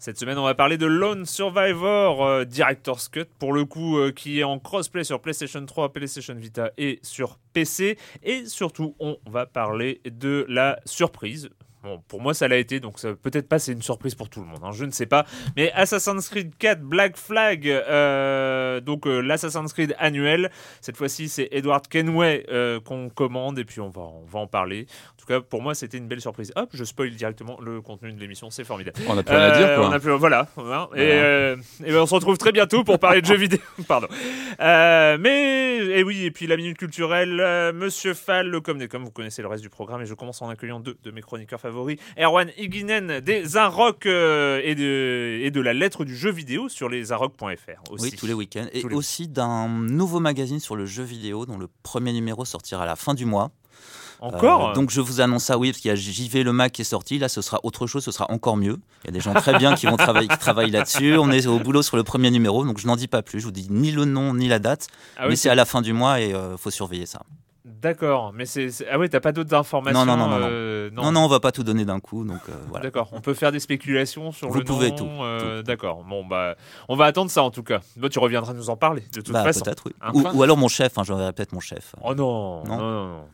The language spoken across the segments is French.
Cette semaine, on va parler de Lone Survivor euh, Director's Cut, pour le coup, euh, qui est en crossplay sur PlayStation 3, PlayStation Vita et sur PC. Et surtout, on va parler de la surprise. Bon, pour moi, ça l'a été, donc ça- peut-être pas c'est une surprise pour tout le monde, hein, je ne sais pas. Mais Assassin's Creed 4 Black Flag, euh, donc euh, l'Assassin's Creed annuel. Cette fois-ci, c'est Edward Kenway euh, qu'on commande et puis on va, on va en parler. En tout cas, pour moi, c'était une belle surprise. Hop, je spoil directement le contenu de l'émission, c'est formidable. On a plus rien à dire, quoi. on a plus- voilà. hein. Et, et ben, on se retrouve très bientôt pour parler de jeux vidéo. Pardon. Mais, et oui, et puis la minute culturelle, Monsieur Fall, le comme des comme, vous connaissez le reste du programme, et je commence en accueillant deux de mes chroniqueurs favoris, Erwan Higuinen des Arocs euh, et, de, et de la lettre du jeu vidéo sur les arocs.fr aussi. Oui, tous les week-ends. Et les- aussi d'un nouveau magazine sur le jeu vidéo dont le premier numéro sortira à la fin du mois. Encore Euh, Donc je vous annonce ça, oui, parce qu'il y a JV Le Mac qui est sorti. Là, ce sera autre chose, ce sera encore mieux. Il y a des gens très bien qui vont travailler, qui travaillent là-dessus. On est au boulot sur le premier numéro, donc je n'en dis pas plus. Je vous dis ni le nom ni la date, Ah oui, mais c'est à la fin du mois et il faut surveiller ça. D'accord, mais c'est. Ah ouais, t'as pas d'autres informations Non, non, non, non, euh, Non, non, on va pas tout donner d'un coup, donc euh, voilà. D'accord, on peut faire des spéculations sur Vous le pouvez nom, tout, euh, D'accord, bon bah, on va attendre ça en tout cas. Bah, tu reviendras nous en parler de toute Bah, façon. peut-être, oui. Hein, Ou, alors mon chef, hein, j'enverrai peut-être mon chef. Oh non, non, Non. non, non, non.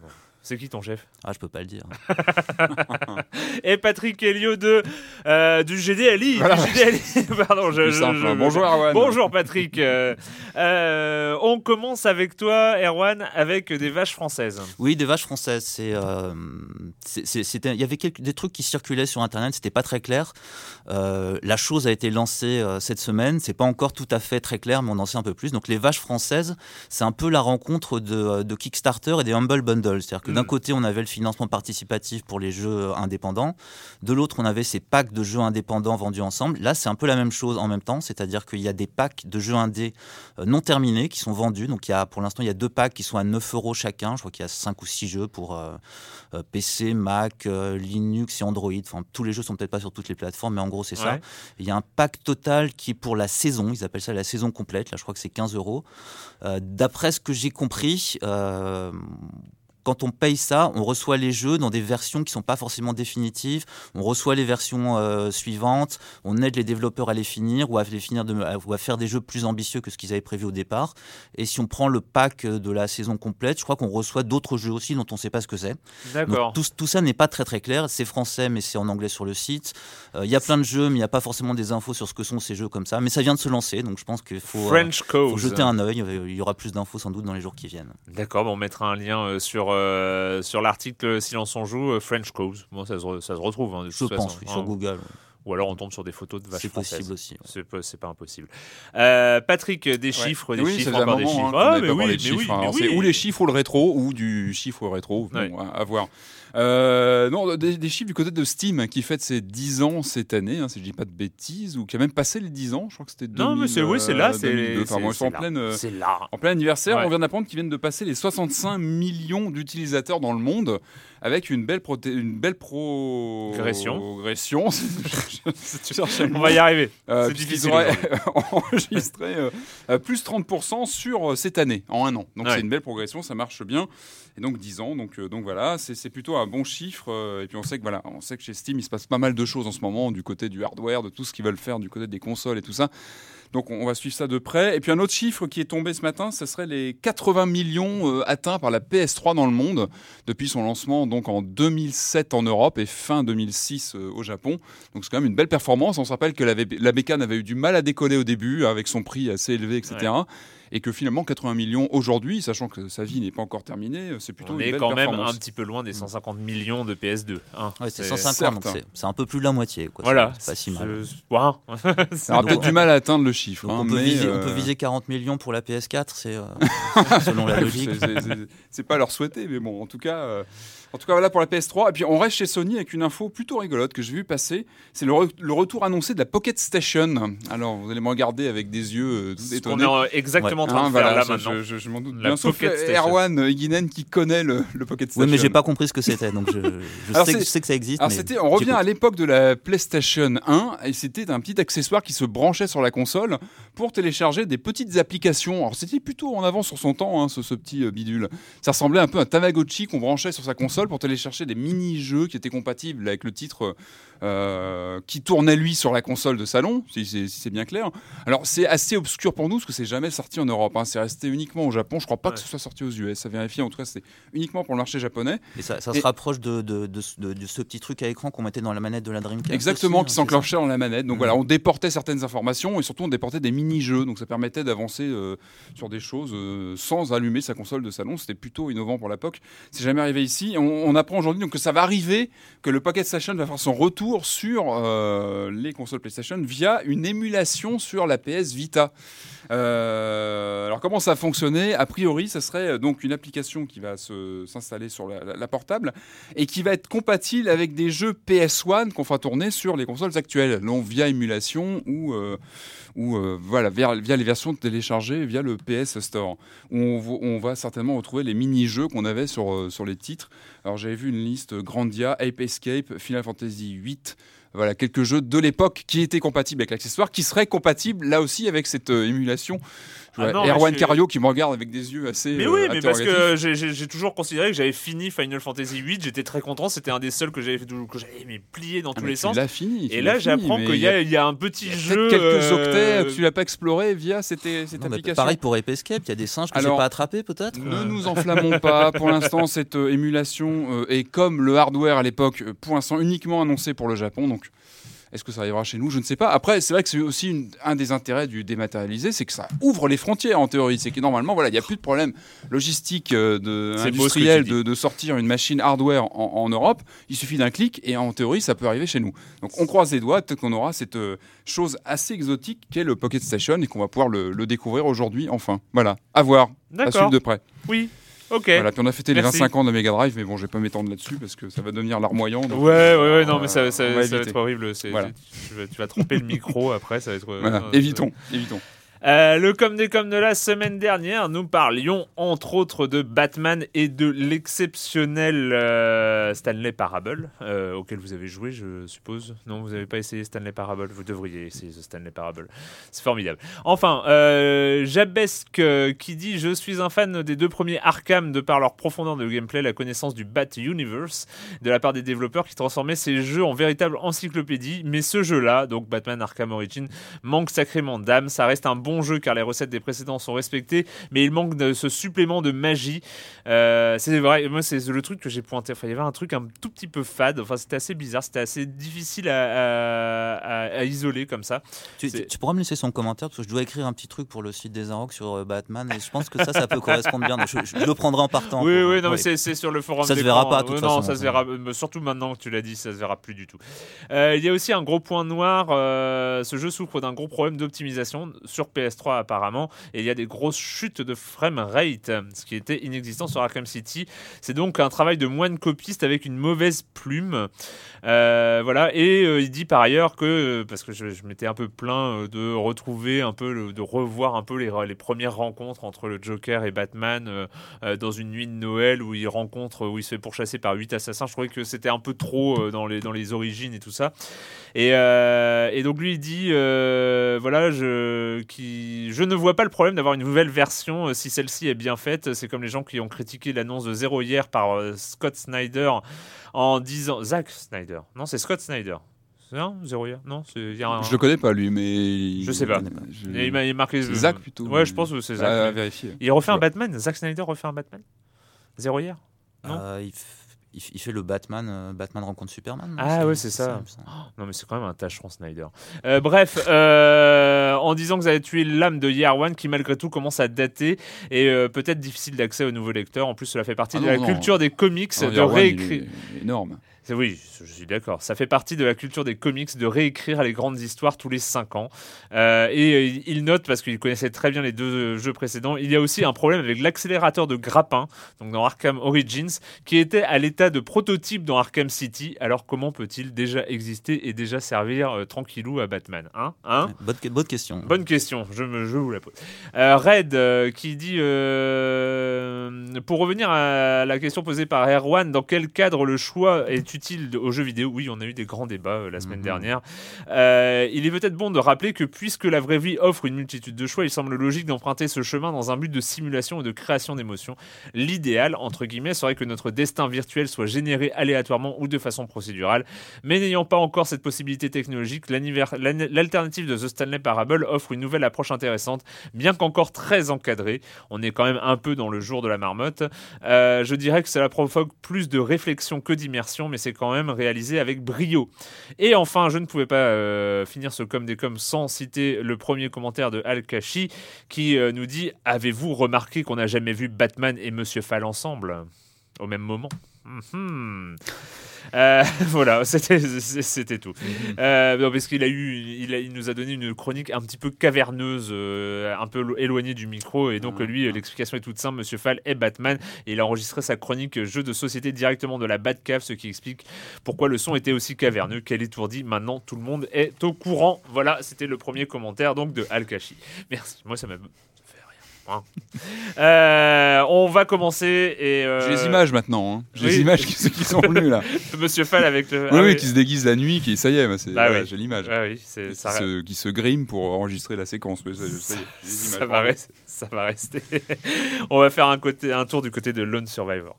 C'est qui ton chef? Ah, je peux pas le dire. Et Patrick Helio de euh, du GDLI, du GDLI. Pardon, je, je- simple, je- hein. Bonjour, Erwan. Bonjour Patrick. Euh, euh, on commence avec toi, Erwan, avec des vaches françaises. Oui, des vaches françaises. C'est, euh, c'était, il y avait quelques, des trucs qui circulaient sur Internet. C'était pas très clair. Euh, la chose a été lancée euh, cette semaine. C'est pas encore tout à fait très clair, mais on en sait un peu plus. Donc, les vaches françaises, c'est un peu la rencontre de, de Kickstarter et des Humble Bundles. C'est-à-dire que d'un côté, on avait le financement participatif pour les jeux indépendants. De l'autre, on avait ces packs de jeux indépendants vendus ensemble. Là, c'est un peu la même chose en même temps. C'est-à-dire qu'il y a des packs de jeux indés euh, non terminés qui sont vendus. Donc, il y a, pour l'instant, il y a deux packs qui sont à 9 euros chacun. Je crois qu'il y a 5 ou 6 jeux pour euh, euh, PC, Mac, euh, Linux et Android. Enfin, tous les jeux sont peut-être pas sur toutes les plateformes, mais en gros, c'est ça. Il y a un pack total qui est pour la saison. Ils appellent ça la saison complète. Là, je crois que c'est 15 euros. D'après ce que j'ai compris, euh, quand on paye ça, on reçoit les jeux dans des versions qui sont pas forcément définitives. On reçoit les versions euh, suivantes. On aide les développeurs à les finir ou à les finir de, à- ou à faire des jeux plus ambitieux que ce qu'ils avaient prévu au départ. Et si on prend le pack de la saison complète, je crois qu'on reçoit d'autres jeux aussi dont on ne sait pas ce que c'est. D'accord. Tout, tout ça n'est pas très très clair. C'est français, mais c'est en anglais sur le site. Euh, Il y a plein de jeux, mais il n'y a pas forcément des infos sur ce que sont ces jeux comme ça. Mais ça vient de se lancer, donc je pense qu'il faut, euh, faut jeter un œil. Il y aura plus d'infos sans doute dans les jours qui viennent. D'accord, bon, on mettra un lien euh, sur, euh, sur l'article Silence on joue, euh, French Cause. Bon, ça, se re- ça se retrouve. hein, de Je toute pense, façon, oui, hein. sur Google. Ou alors on tombe sur des photos de vaches C'est possible aussi. ouais. C'est pas, impossible. Euh, Patrick, des chiffres, des oui, chiffres, encore des moment, chiffres. hein, qu'on Ah, n'avait mais pas oui, parlé mais de chiffres, oui, hein. mais C'est oui. ou les chiffres ou le rétro, ou du chiffre au rétro, bon, Ouais. à, à voir. Euh, non, des, des chiffres du côté de Steam qui fête ses 10 ans cette année, hein, si je dis pas de bêtises, ou qui a même passé les 10 ans, je crois que c'était Non, 2000, mais c'est oui, c'est là, c'est 2002. Enfin, c'est- bon, ils sont c'est en plein anniversaire. Ouais. On vient d'apprendre qu'ils viennent de passer les 65 millions d'utilisateurs dans le monde, avec une belle, une belle Progression. progression. On va y arriver. Euh, C'est difficile enregistré euh, euh, plus 30% sur euh, cette année, en un an. Donc Ouais. c'est une belle progression, ça marche bien. Et donc 10 ans, donc, euh, voilà, c'est plutôt un bon chiffre. euh, et puis on sait que voilà, on sait que chez Steam, il se passe pas mal de choses en ce moment, du côté du hardware, de tout ce qu'ils veulent faire, du côté des consoles et tout ça. Donc on va suivre ça de près. Et puis un autre chiffre qui est tombé ce matin, ce serait les 80 millions euh, atteints par la PS3 dans le monde depuis son lancement donc en 2007 en Europe et fin 2006 euh, au Japon. Donc c'est quand même une belle performance. On se rappelle que la, la bécane avait eu du mal à décoller au début avec son prix assez élevé, etc. Et que finalement 80 millions aujourd'hui, sachant que sa vie n'est pas encore terminée, euh, c'est plutôt On une est belle quand même un petit peu loin des 150 millions de PS2. hein. Ouais, c'est C'est- 150, donc certes. c'est- un peu plus de la moitié. Quoi. Voilà. C'est pas si mal. On aura peut-être du mal à atteindre le chiffre. Hein, on, peut viser, on euh, peut viser 40 millions pour la PS4, c'est euh, selon la logique. C'est- pas leur souhaiter, mais bon, en tout cas, euh, en tout cas, voilà pour la PS3. Et puis on reste chez Sony avec une info plutôt rigolote que j'ai vu passer. C'est le, re- le retour annoncé de la Pocket Station. Alors vous allez me regarder avec des yeux euh, tout étonnés. est en- exactement en train Hein, de faire voilà, là je, maintenant. je- je- je m'en doute La bien. Sauf Pocket Station. Erwan Higuinen qui connaît le, le Pocket Station. Oui, mais j'ai pas compris ce que c'était, donc je, sais, que, je sais que ça existe. Alors mais c'était, on revient à l'époque de la PlayStation 1 et c'était un petit accessoire qui se branchait sur la console pour télécharger des petites applications. Alors c'était plutôt en avance sur son temps, hein, ce, ce petit euh, bidule. Ça ressemblait un peu à un Tamagotchi qu'on branchait sur sa console pour télécharger des mini-jeux qui étaient compatibles avec le titre euh, qui tournait lui sur la console de salon, si, c'est- si c'est bien clair. Alors c'est assez obscur pour nous parce que c'est jamais sorti en Europe. hein. C'est resté uniquement au Japon. Je crois pas Ouais. que ce soit sorti aux US. Ça vérifie. En tout cas, c'était uniquement pour le marché japonais. Et ça, ça Et- se rapproche de, de, de, de- de ce petit truc à écran qu'on mettait dans la manette de la Dreamcast. Exactement, aussi, qui hein, s'enclenchait dans la manette. Donc Mhm. voilà, on déportait certaines informations et surtout on déportait des mini-jeux. Donc ça permettait d'avancer euh, sur des choses euh, sans allumer sa console de salon. C'était plutôt innovant pour l'époque. C'est jamais arrivé ici. On, on apprend aujourd'hui que ça va arriver, que le Pocket Station va faire son retour sur euh, les consoles PlayStation via une émulation sur la PS Vita. Euh, alors comment ça va fonctionner A priori, ça serait euh, donc une application qui va s'installer sur la, portable et qui va être compatible avec des jeux PS1 qu'on fera tourner sur les consoles actuelles, donc via émulation ou, euh, voilà, via, les versions téléchargées via le PS Store. On, on va certainement retrouver les mini-jeux qu'on avait sur, sur les titres. Alors j'avais vu une liste Grandia, Ape Escape, Final Fantasy VIII. Voilà, quelques jeux de l'époque qui étaient compatibles avec l'accessoire, qui seraient compatibles là aussi avec cette euh, Je Ah non, Erwan je- Cario qui me regarde avec des yeux assez. Mais euh, oui, mais parce que j'ai- toujours considéré que j'avais fini Final Fantasy VIII, j'étais très content, c'était un des seuls que j'avais fait- que j'avais mais plié dans Ah, tous les tu sens. l'as fini. tu Et là, j'apprends qu'il y, a- il y a un petit Il y a jeu. quelques euh, octets que tu l'as pas exploré via cette, cette Non, application. pareil pour Ape Escape, il y a des singes que j'ai pas attrapés peut-être Ne nous enflammons pas. Pour l'instant, cette euh, émulation euh, est comme le hardware à l'époque, euh, pour l'instant uniquement annoncé pour le Japon. Donc, est-ce que ça arrivera chez nous? Je ne sais pas. Après, c'est vrai que c'est aussi une- un des intérêts du dématérialisé, c'est que ça ouvre les frontières en théorie. C'est que normalement, voilà, il n'y a plus de problème logistique euh, de, industriel de, de sortir une machine hardware en, en Europe. Il suffit d'un clic et en théorie, ça peut arriver chez nous. Donc, on croise les doigts. Peut-être qu'on aura cette euh, chose assez exotique qu'est le Pocket Station et qu'on va pouvoir le, le découvrir aujourd'hui. Enfin, voilà, à voir, à suivre de près. Oui, ok. Voilà, puis on a fêté les Merci. 25 ans de Mega Drive, mais bon, je vais pas m'étendre là-dessus parce que ça va devenir larmoyant. donc, Ouais, ouais, euh, ouais, non, mais ça, ça- va ça va être horrible. Voilà. Tu, vas, tu vas tromper le micro après, ça va être. Voilà, non, évitons, évitons. Euh, le comme des comme de la semaine dernière, nous parlions entre autres de Batman et de l'exceptionnel euh, Stanley Parable, euh, auquel vous avez joué, je suppose. Non, vous n'avez pas essayé Stanley Parable, vous devriez essayer Stanley Parable. C'est formidable. Enfin, Jabesque qui dit Je suis un fan des deux premiers Arkham de par leur profondeur de gameplay, la connaissance du Bat Universe, de la part des développeurs qui transformaient ces jeux en véritable encyclopédie. Mais ce jeu-là, donc Batman Arkham Origin, manque sacrément d'âme. Ça reste un bon jeu car les recettes des précédents sont respectées, mais il manque de ce supplément de magie. Euh, c'est vrai, moi c'est le truc que j'ai pointé. Enfin, il y avait un truc un tout petit peu fade. Enfin, c'était assez bizarre, c'était assez difficile à, à- à isoler comme ça. Tu, tu- pourras me laisser son commentaire parce que je dois écrire un petit truc pour le site des Arocs sur euh, Batman et je pense que ça, ça peut correspondre bien. Je, je le prendrai en partant. Oui, pour- oui, non, mais ouais. c'est c'est sur le forum. Ça se verra pas, de toute Euh, Non, façon. ça se verra. euh, Surtout maintenant que tu l'as dit, ça se verra plus du tout. Euh, il y a aussi un gros point noir. euh, ce jeu souffre d'un gros problème d'optimisation sur PS3 apparemment, et il y a des grosses chutes de frame rate, ce qui était inexistant sur Arkham City. C'est donc un travail de moine copiste avec une mauvaise plume. Euh, voilà, et euh, il dit par ailleurs que, parce que je, m'étais un peu plaint euh, de retrouver un peu, de revoir un peu les, les premières rencontres entre le Joker et Batman euh, euh, dans une nuit de Noël où il rencontre, où il se fait pourchasser par huit assassins. Je trouvais que c'était un peu trop euh, dans, les, dans les origines et tout ça. Et, euh, et donc lui il dit, euh, voilà, je, qui, je ne vois pas le problème d'avoir une nouvelle version euh, si celle-ci est bien faite. C'est comme les gens qui ont critiqué l'annonce de Zéro hier par euh, Scott Snyder en disant Zack Snyder. Non, c'est Scott Snyder. C'est un Zéro hier? Non, c'est il y a un- Je le connais pas lui, mais. Je sais pas. Je- Il m'a marqué. C'est Zack plutôt. Ouais, je pense que c'est Zack. À mais- vérifier. Il refait un. Batman? Zack Snyder refait un Batman? Zéro hier? Non? Euh, il, il fait le Batman, euh, Batman rencontre Superman. Ah ouais, c'est ça. Non, mais c'est quand même un tâcheron Snyder. Euh, bref, euh, en disant que vous avez tué l'âme de Year One, qui malgré tout commence à dater et peut-être difficile d'accès aux nouveaux lecteurs. En plus, cela fait partie Ah de non, la non. culture des comics Non, de réécrire. énorme. Oui, je suis d'accord. Ça fait partie de la culture des comics de réécrire les grandes histoires tous les 5 ans. Euh, et euh, il note, parce qu'il connaissait très bien les deux jeux précédents, il y a aussi un problème avec l'accélérateur de grappin, donc dans Arkham Origins, qui était à l'état de prototype dans Arkham City. Alors comment peut-il déjà exister et déjà servir euh, tranquillou à Batman Hein Hein? Bonne, bonne question. Bonne question, je, me, je vous la pose. Euh, Red qui dit Pour revenir à la question posée par Erwan, dans quel cadre le choix est utile aux jeux vidéo Oui, on a eu des grands débats euh, la semaine Mhm. dernière. Euh, il est peut-être bon de rappeler que puisque la vraie vie offre une multitude de choix, il semble logique d'emprunter ce chemin dans un but de simulation et de création d'émotions. L'idéal, entre guillemets, serait que notre destin virtuel soit généré aléatoirement ou de façon procédurale. Mais n'ayant pas encore cette possibilité technologique, l'alternative de The Stanley Parable offre une nouvelle approche intéressante, bien qu'encore très encadrée. On est quand même un peu dans le jour de la marmotte. Euh, je dirais que cela provoque plus de réflexion que d'immersion, mais c'est quand même réalisé avec brio. Et enfin, je ne pouvais pas euh, finir ce comme des coms sans citer le premier commentaire de Al Kashi qui euh, nous dit Avez-vous remarqué qu'on n'a jamais vu Batman et Monsieur Fall ensemble? Au même moment Mhm. Euh, voilà, c'était tout. Euh, non, parce qu'il a eu, il, a- il nous a donné une chronique un petit peu caverneuse, euh, un peu lo- éloignée du micro, et donc Ah, lui, l'explication est toute simple. Monsieur Fall est Batman, et il a enregistré sa chronique jeu de société directement de la Batcave, ce qui explique pourquoi le son était aussi caverneux, qu'elle étourdit. Maintenant, tout le monde est au courant. Voilà, c'était le premier commentaire donc de Al-Kashi. Merci. Moi, ça m'a ça fait rien. hein. Euh, on va commencer et euh, J'ai les images maintenant. hein. J'ai oui. les images qui, qui sont venues là. Monsieur Fall avec le. Oui, ah oui, qui se déguise la nuit, qui ça y est, bah, Bah j'ai l'image. Oui, ça. se, qui se grime pour enregistrer la séquence. ça, va, rester, ça va rester. On va faire un, côté, un tour du côté de Lone Survivor.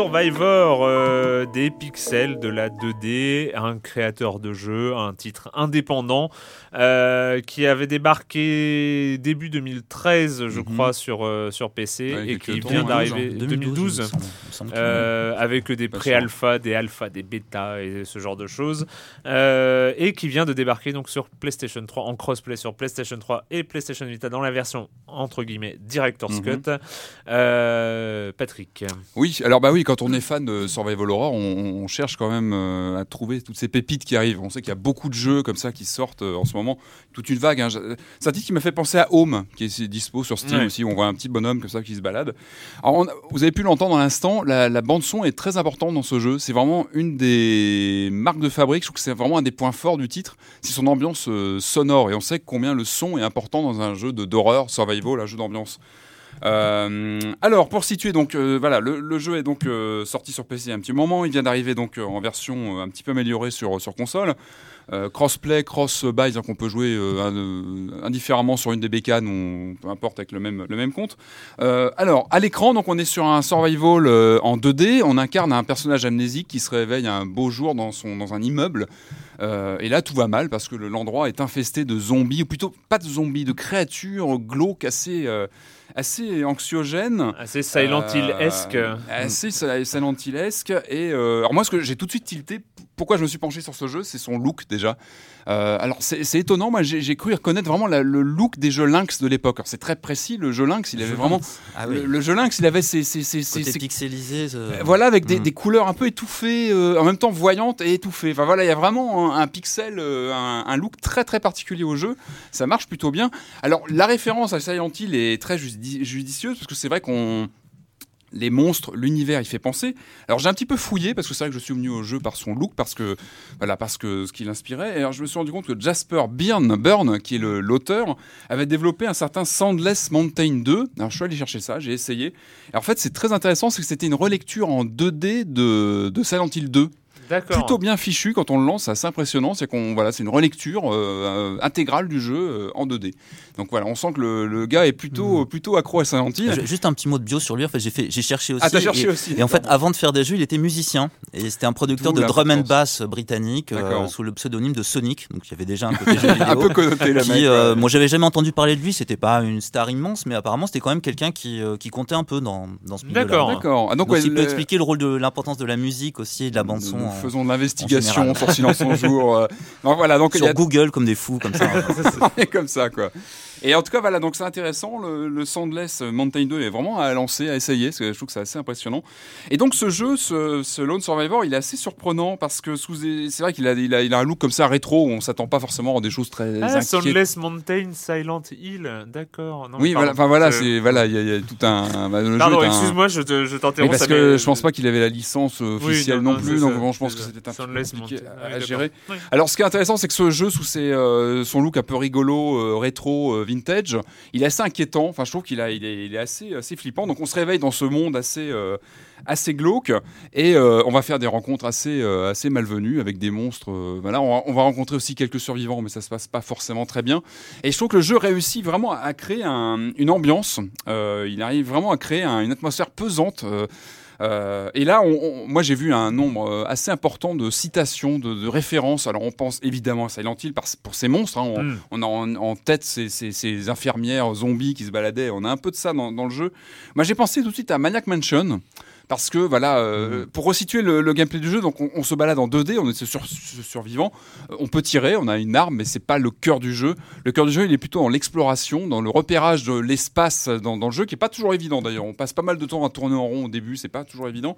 Survivor, euh, des pixels, de la 2D, un créateur de jeu, un titre indépendant euh, qui avait débarqué début 2013, je Mhm. crois, sur, euh, sur PC Ouais, et qui vient hein. d'arriver 2012, 2012. il me semble- il me semble que- Euh, avec des pré-alpha, des alpha, des bêta et ce genre de choses, euh, et qui vient de débarquer donc sur PlayStation 3 en crossplay sur PlayStation 3 et PlayStation Vita dans la version entre guillemets Director's Mhm. Cut. Euh, Patrick, Oui, alors bah oui, quand on est fan de Survival Horror, on, on cherche quand même euh, à trouver toutes ces pépites qui arrivent. On sait qu'il y a beaucoup de jeux comme ça qui sortent euh, en ce moment, toute une vague. hein. C'est un titre qui m'a fait penser à Home, qui est dispo sur Steam Ouais. aussi, où on voit un petit bonhomme comme ça qui se balade. Alors, on vous avez pu l'entendre à l'instant, la, la bande son est très importante dans ce jeu. C'est vraiment une des marques de fabrique. Je trouve que c'est vraiment un des points forts du titre, c'est son ambiance euh, sonore. Et on sait combien le son est important dans un jeu de d'horreur, survival, un jeu d'ambiance. Euh, alors pour situer donc euh, voilà le, jeu est donc euh, sorti sur PC un petit moment. Il vient d'arriver donc en version un petit peu améliorée sur console. Crossplay cross buy c'est-à-dire qu'on peut jouer indifféremment sur une des bécanes ou peu importe avec le même compte. Alors à l'écran donc on est sur un survival en 2D on incarne un personnage amnésique qui se réveille un beau jour dans son dans un immeuble. Et là, tout va mal parce que le- l'endroit est infesté de zombies, ou plutôt pas de zombies, de créatures glauques assez, assez anxiogènes. Assez Silent Euh, Hill-esque. Assez si- Silent Hill-esque. Et euh, alors moi, ce que j'ai tout de suite tilté, pourquoi je me suis penché sur ce jeu, c'est son look déjà. Euh, alors c'est étonnant, moi j'ai cru reconnaître vraiment la- le look des jeux Lynx de l'époque. C'est très précis, le jeu Lynx, il avait vraiment... Ah oui. Le, le jeu Lynx, il avait ses... ses, ses, ses- pixelisé. ce- euh, Voilà, avec des, Mm. des couleurs un peu étouffées, euh, en même temps voyantes et étouffées. Enfin voilà, il y a vraiment un, un pixel, euh, un, un look très très particulier au jeu. Ça marche plutôt bien. Alors la référence à Silent Hill est très judi- judicieuse parce que c'est vrai qu'on les monstres, l'univers, il fait penser. Alors j'ai un petit peu fouillé parce que c'est vrai que je suis venu au jeu par son look, parce que voilà, parce que ce qui l'inspirait. Et alors je me suis rendu compte que Jasper Byrne, Burn, qui est l'auteur, avait développé un certain Sandless Mountain 2. Alors je suis allé chercher ça, j'ai essayé. Et en fait, c'est très intéressant, c'est que c'était une relecture en 2D de, de Silent Hill 2 D'accord. Plutôt bien fichu quand on le lance, c'est assez impressionnant. C'est qu'on voilà, c'est une relecture euh, euh, intégrale du jeu euh, en 2D. Donc voilà, on sent que le, le gars est plutôt plutôt accro à Silent Hill. Ju- Juste un petit mot de bio sur lui. En fait, j'ai fait, j'ai cherché aussi. Ah, t'as cherché et, aussi. Et en fait, avant de faire des jeux, il était musicien et c'était un producteur de drum and bass britannique euh, sous le pseudonyme de Sonic. Donc il y avait déjà un côté jeu vidéo. un peu connoté la euh, moi j'avais jamais entendu parler de lui, c'était pas une star immense, mais apparemment c'était quand même quelqu'un qui, euh, qui comptait un peu dans, dans ce milieu-là. D'accord. D'accord. Ah, donc, Donc, ouais, il peut expliquer le rôle de l'importance de la musique aussi et de la bande son faisons de l'investigation sur Silence en jour. euh. Donc voilà, donc il y sur a Google comme des fous comme ça. on est comme ça quoi. Et en tout cas voilà, donc c'est intéressant. Le, le Sandless Mountain 2 est vraiment à lancer, à essayer. Parce que je trouve que c'est assez impressionnant. Et donc ce jeu, ce, ce Lone Survivor, il est assez surprenant parce que c'est vrai qu'il a, il a, il a un look comme ça rétro où on s'attend pas forcément à des choses très Ah. Soundless Mountain, Silent Hill, d'accord. Oui, pardon. voilà, enfin voilà, Euh, c'est voilà, il y, a- il y a tout un. bah, le Pardon, un- excuse-moi, je te- je t'interromps. parce que m'est- je pense pas qu'il avait la licence euh, Oui, officielle non, non, plus, donc bon, je pense que c'était un peu compliqué à, gérer. Oui. Alors, ce qui est intéressant, c'est que ce jeu, sous ses, euh, son look un peu rigolo, euh, rétro, euh, vintage, il est assez inquiétant. Enfin, je trouve qu'il est, assez, assez flippant. Donc, on se réveille dans ce monde assez, euh, assez glauque et euh, on va faire des rencontres assez, euh, assez malvenues avec des monstres. voilà, on va, on va rencontrer aussi quelques survivants, mais ça se passe pas forcément très bien. Et je trouve que le jeu réussit vraiment à, créer un- une ambiance. Il arrive vraiment à créer un- une atmosphère pesante. Euh, et là, on- on- moi j'ai vu un nombre euh, assez important de citations, de, de références. Alors on pense évidemment à Silent Hill pour ces monstres. hein. On, Mm. on a en, en tête ces, ces- ces infirmières zombies qui se baladaient. On a un peu de ça dans, dans le jeu. Moi j'ai pensé tout de suite à Maniac Mansion. Parce que voilà, euh, pour resituer le, le gameplay du jeu, donc on, on se balade en 2D, on est sur, sur- survivant, Euh, on peut tirer, on a une arme, mais c'est pas le cœur du jeu. Le cœur du jeu, il est plutôt dans l'exploration, dans le repérage de l'espace dans, dans le jeu, qui est pas toujours évident d'ailleurs. On passe pas mal de temps à tourner en rond au début, c'est pas toujours évident.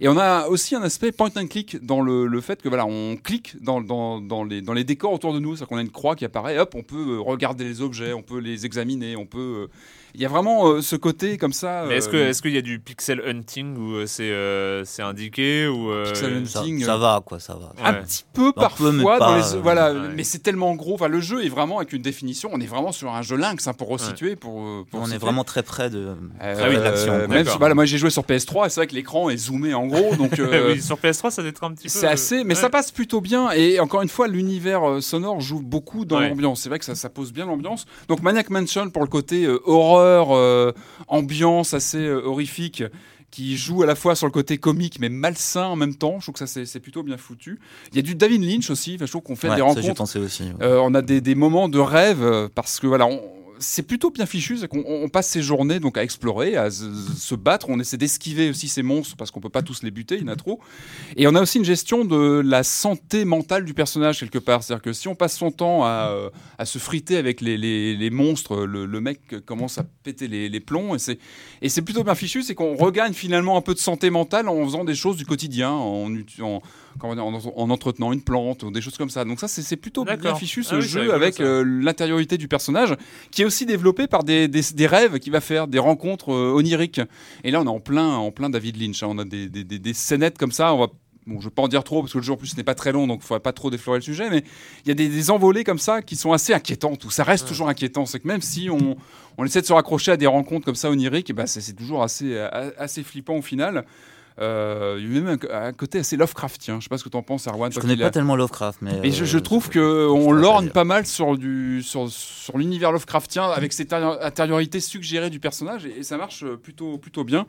Et on a aussi un aspect point and click dans le, le fait que voilà, on clique dans, dans, dans les, dans les décors autour de nous, c'est-à-dire qu'on a une croix qui apparaît, hop, on peut regarder les objets, on peut les examiner, on peut. euh, Il y a vraiment euh, ce côté comme ça. Mais est-ce que- euh, est-ce qu'il y a du pixel hunting où euh, c'est euh, c'est indiqué ou euh, Pixel ça, hunting, ça va quoi, ça va. un Ouais. petit peu parfois mais dans pas, les- euh, voilà ouais. mais c'est tellement gros enfin le jeu est vraiment avec une définition on est vraiment sur un jeu lynx hein, pour resituer pour, pour On est vraiment très près de, Euh, Ah oui, de l'action. même si, voilà, moi j'ai joué sur PS3 et c'est vrai que l'écran est zoomé en gros donc euh, oui, sur PS3, ça doit être un petit peu. c'est assez mais Ouais. ça passe plutôt bien et encore une fois l'univers sonore joue beaucoup dans Ouais. l'ambiance c'est vrai que ça, ça pose bien l'ambiance donc Maniac Mansion pour le côté euh, horreur euh, ambiance assez euh, horrifique qui joue à la fois sur le côté comique mais malsain en même temps je trouve que ça c'est plutôt bien foutu il y a du David Lynch aussi Enfin, je trouve qu'on fait Ouais, des rencontres pensais aussi. ouais. euh, on a des, des moments de rêve parce que voilà, on- c'est plutôt bien fichu, c'est qu'on on passe ses journées donc à explorer, à se, battre, on essaie d'esquiver aussi ces monstres parce qu'on peut pas tous les buter, il y en a trop. Et on a aussi une gestion de la santé mentale du personnage quelque part, c'est-à-dire que si on passe son temps à, euh, à se friter avec les, les- monstres, le, mec commence à péter les, les plombs et c'est et c'est plutôt bien fichu, c'est qu'on regagne finalement un peu de santé mentale en faisant des choses du quotidien, en, en, en entretenant une plante ou des choses comme ça. Donc ça c'est plutôt bien fichu ce Ah oui, jeu avec euh, l'intériorité du personnage qui est aussi développé par des, des, des rêves qu'il va faire, des rencontres euh, oniriques. Et là, on est en plein, en plein David Lynch. hein. On a des, des, scénettes comme ça. On va, bon, je ne vais pas en dire trop parce que le jeu en plus n'est pas très long, donc il ne faudrait pas trop déflorer le sujet. Mais il y a des, des envolées comme ça qui sont assez inquiétantes. Ou ça reste toujours inquiétant. C'est que même si on, on essaie de se raccrocher à des rencontres comme ça oniriques, et ben c'est toujours assez, a- assez flippant au final. Euh, il y a même un, un côté assez Lovecraftien. Je sais pas ce que tu en penses, Erwan. Je connais pas tellement Lovecraft, mais. et je, euh, je trouve je- que pas lorne pas mal sur du sur, sur l'univers Lovecraftien avec cette intérior- intériorité suggérée du personnage et, et ça marche euh, plutôt plutôt bien.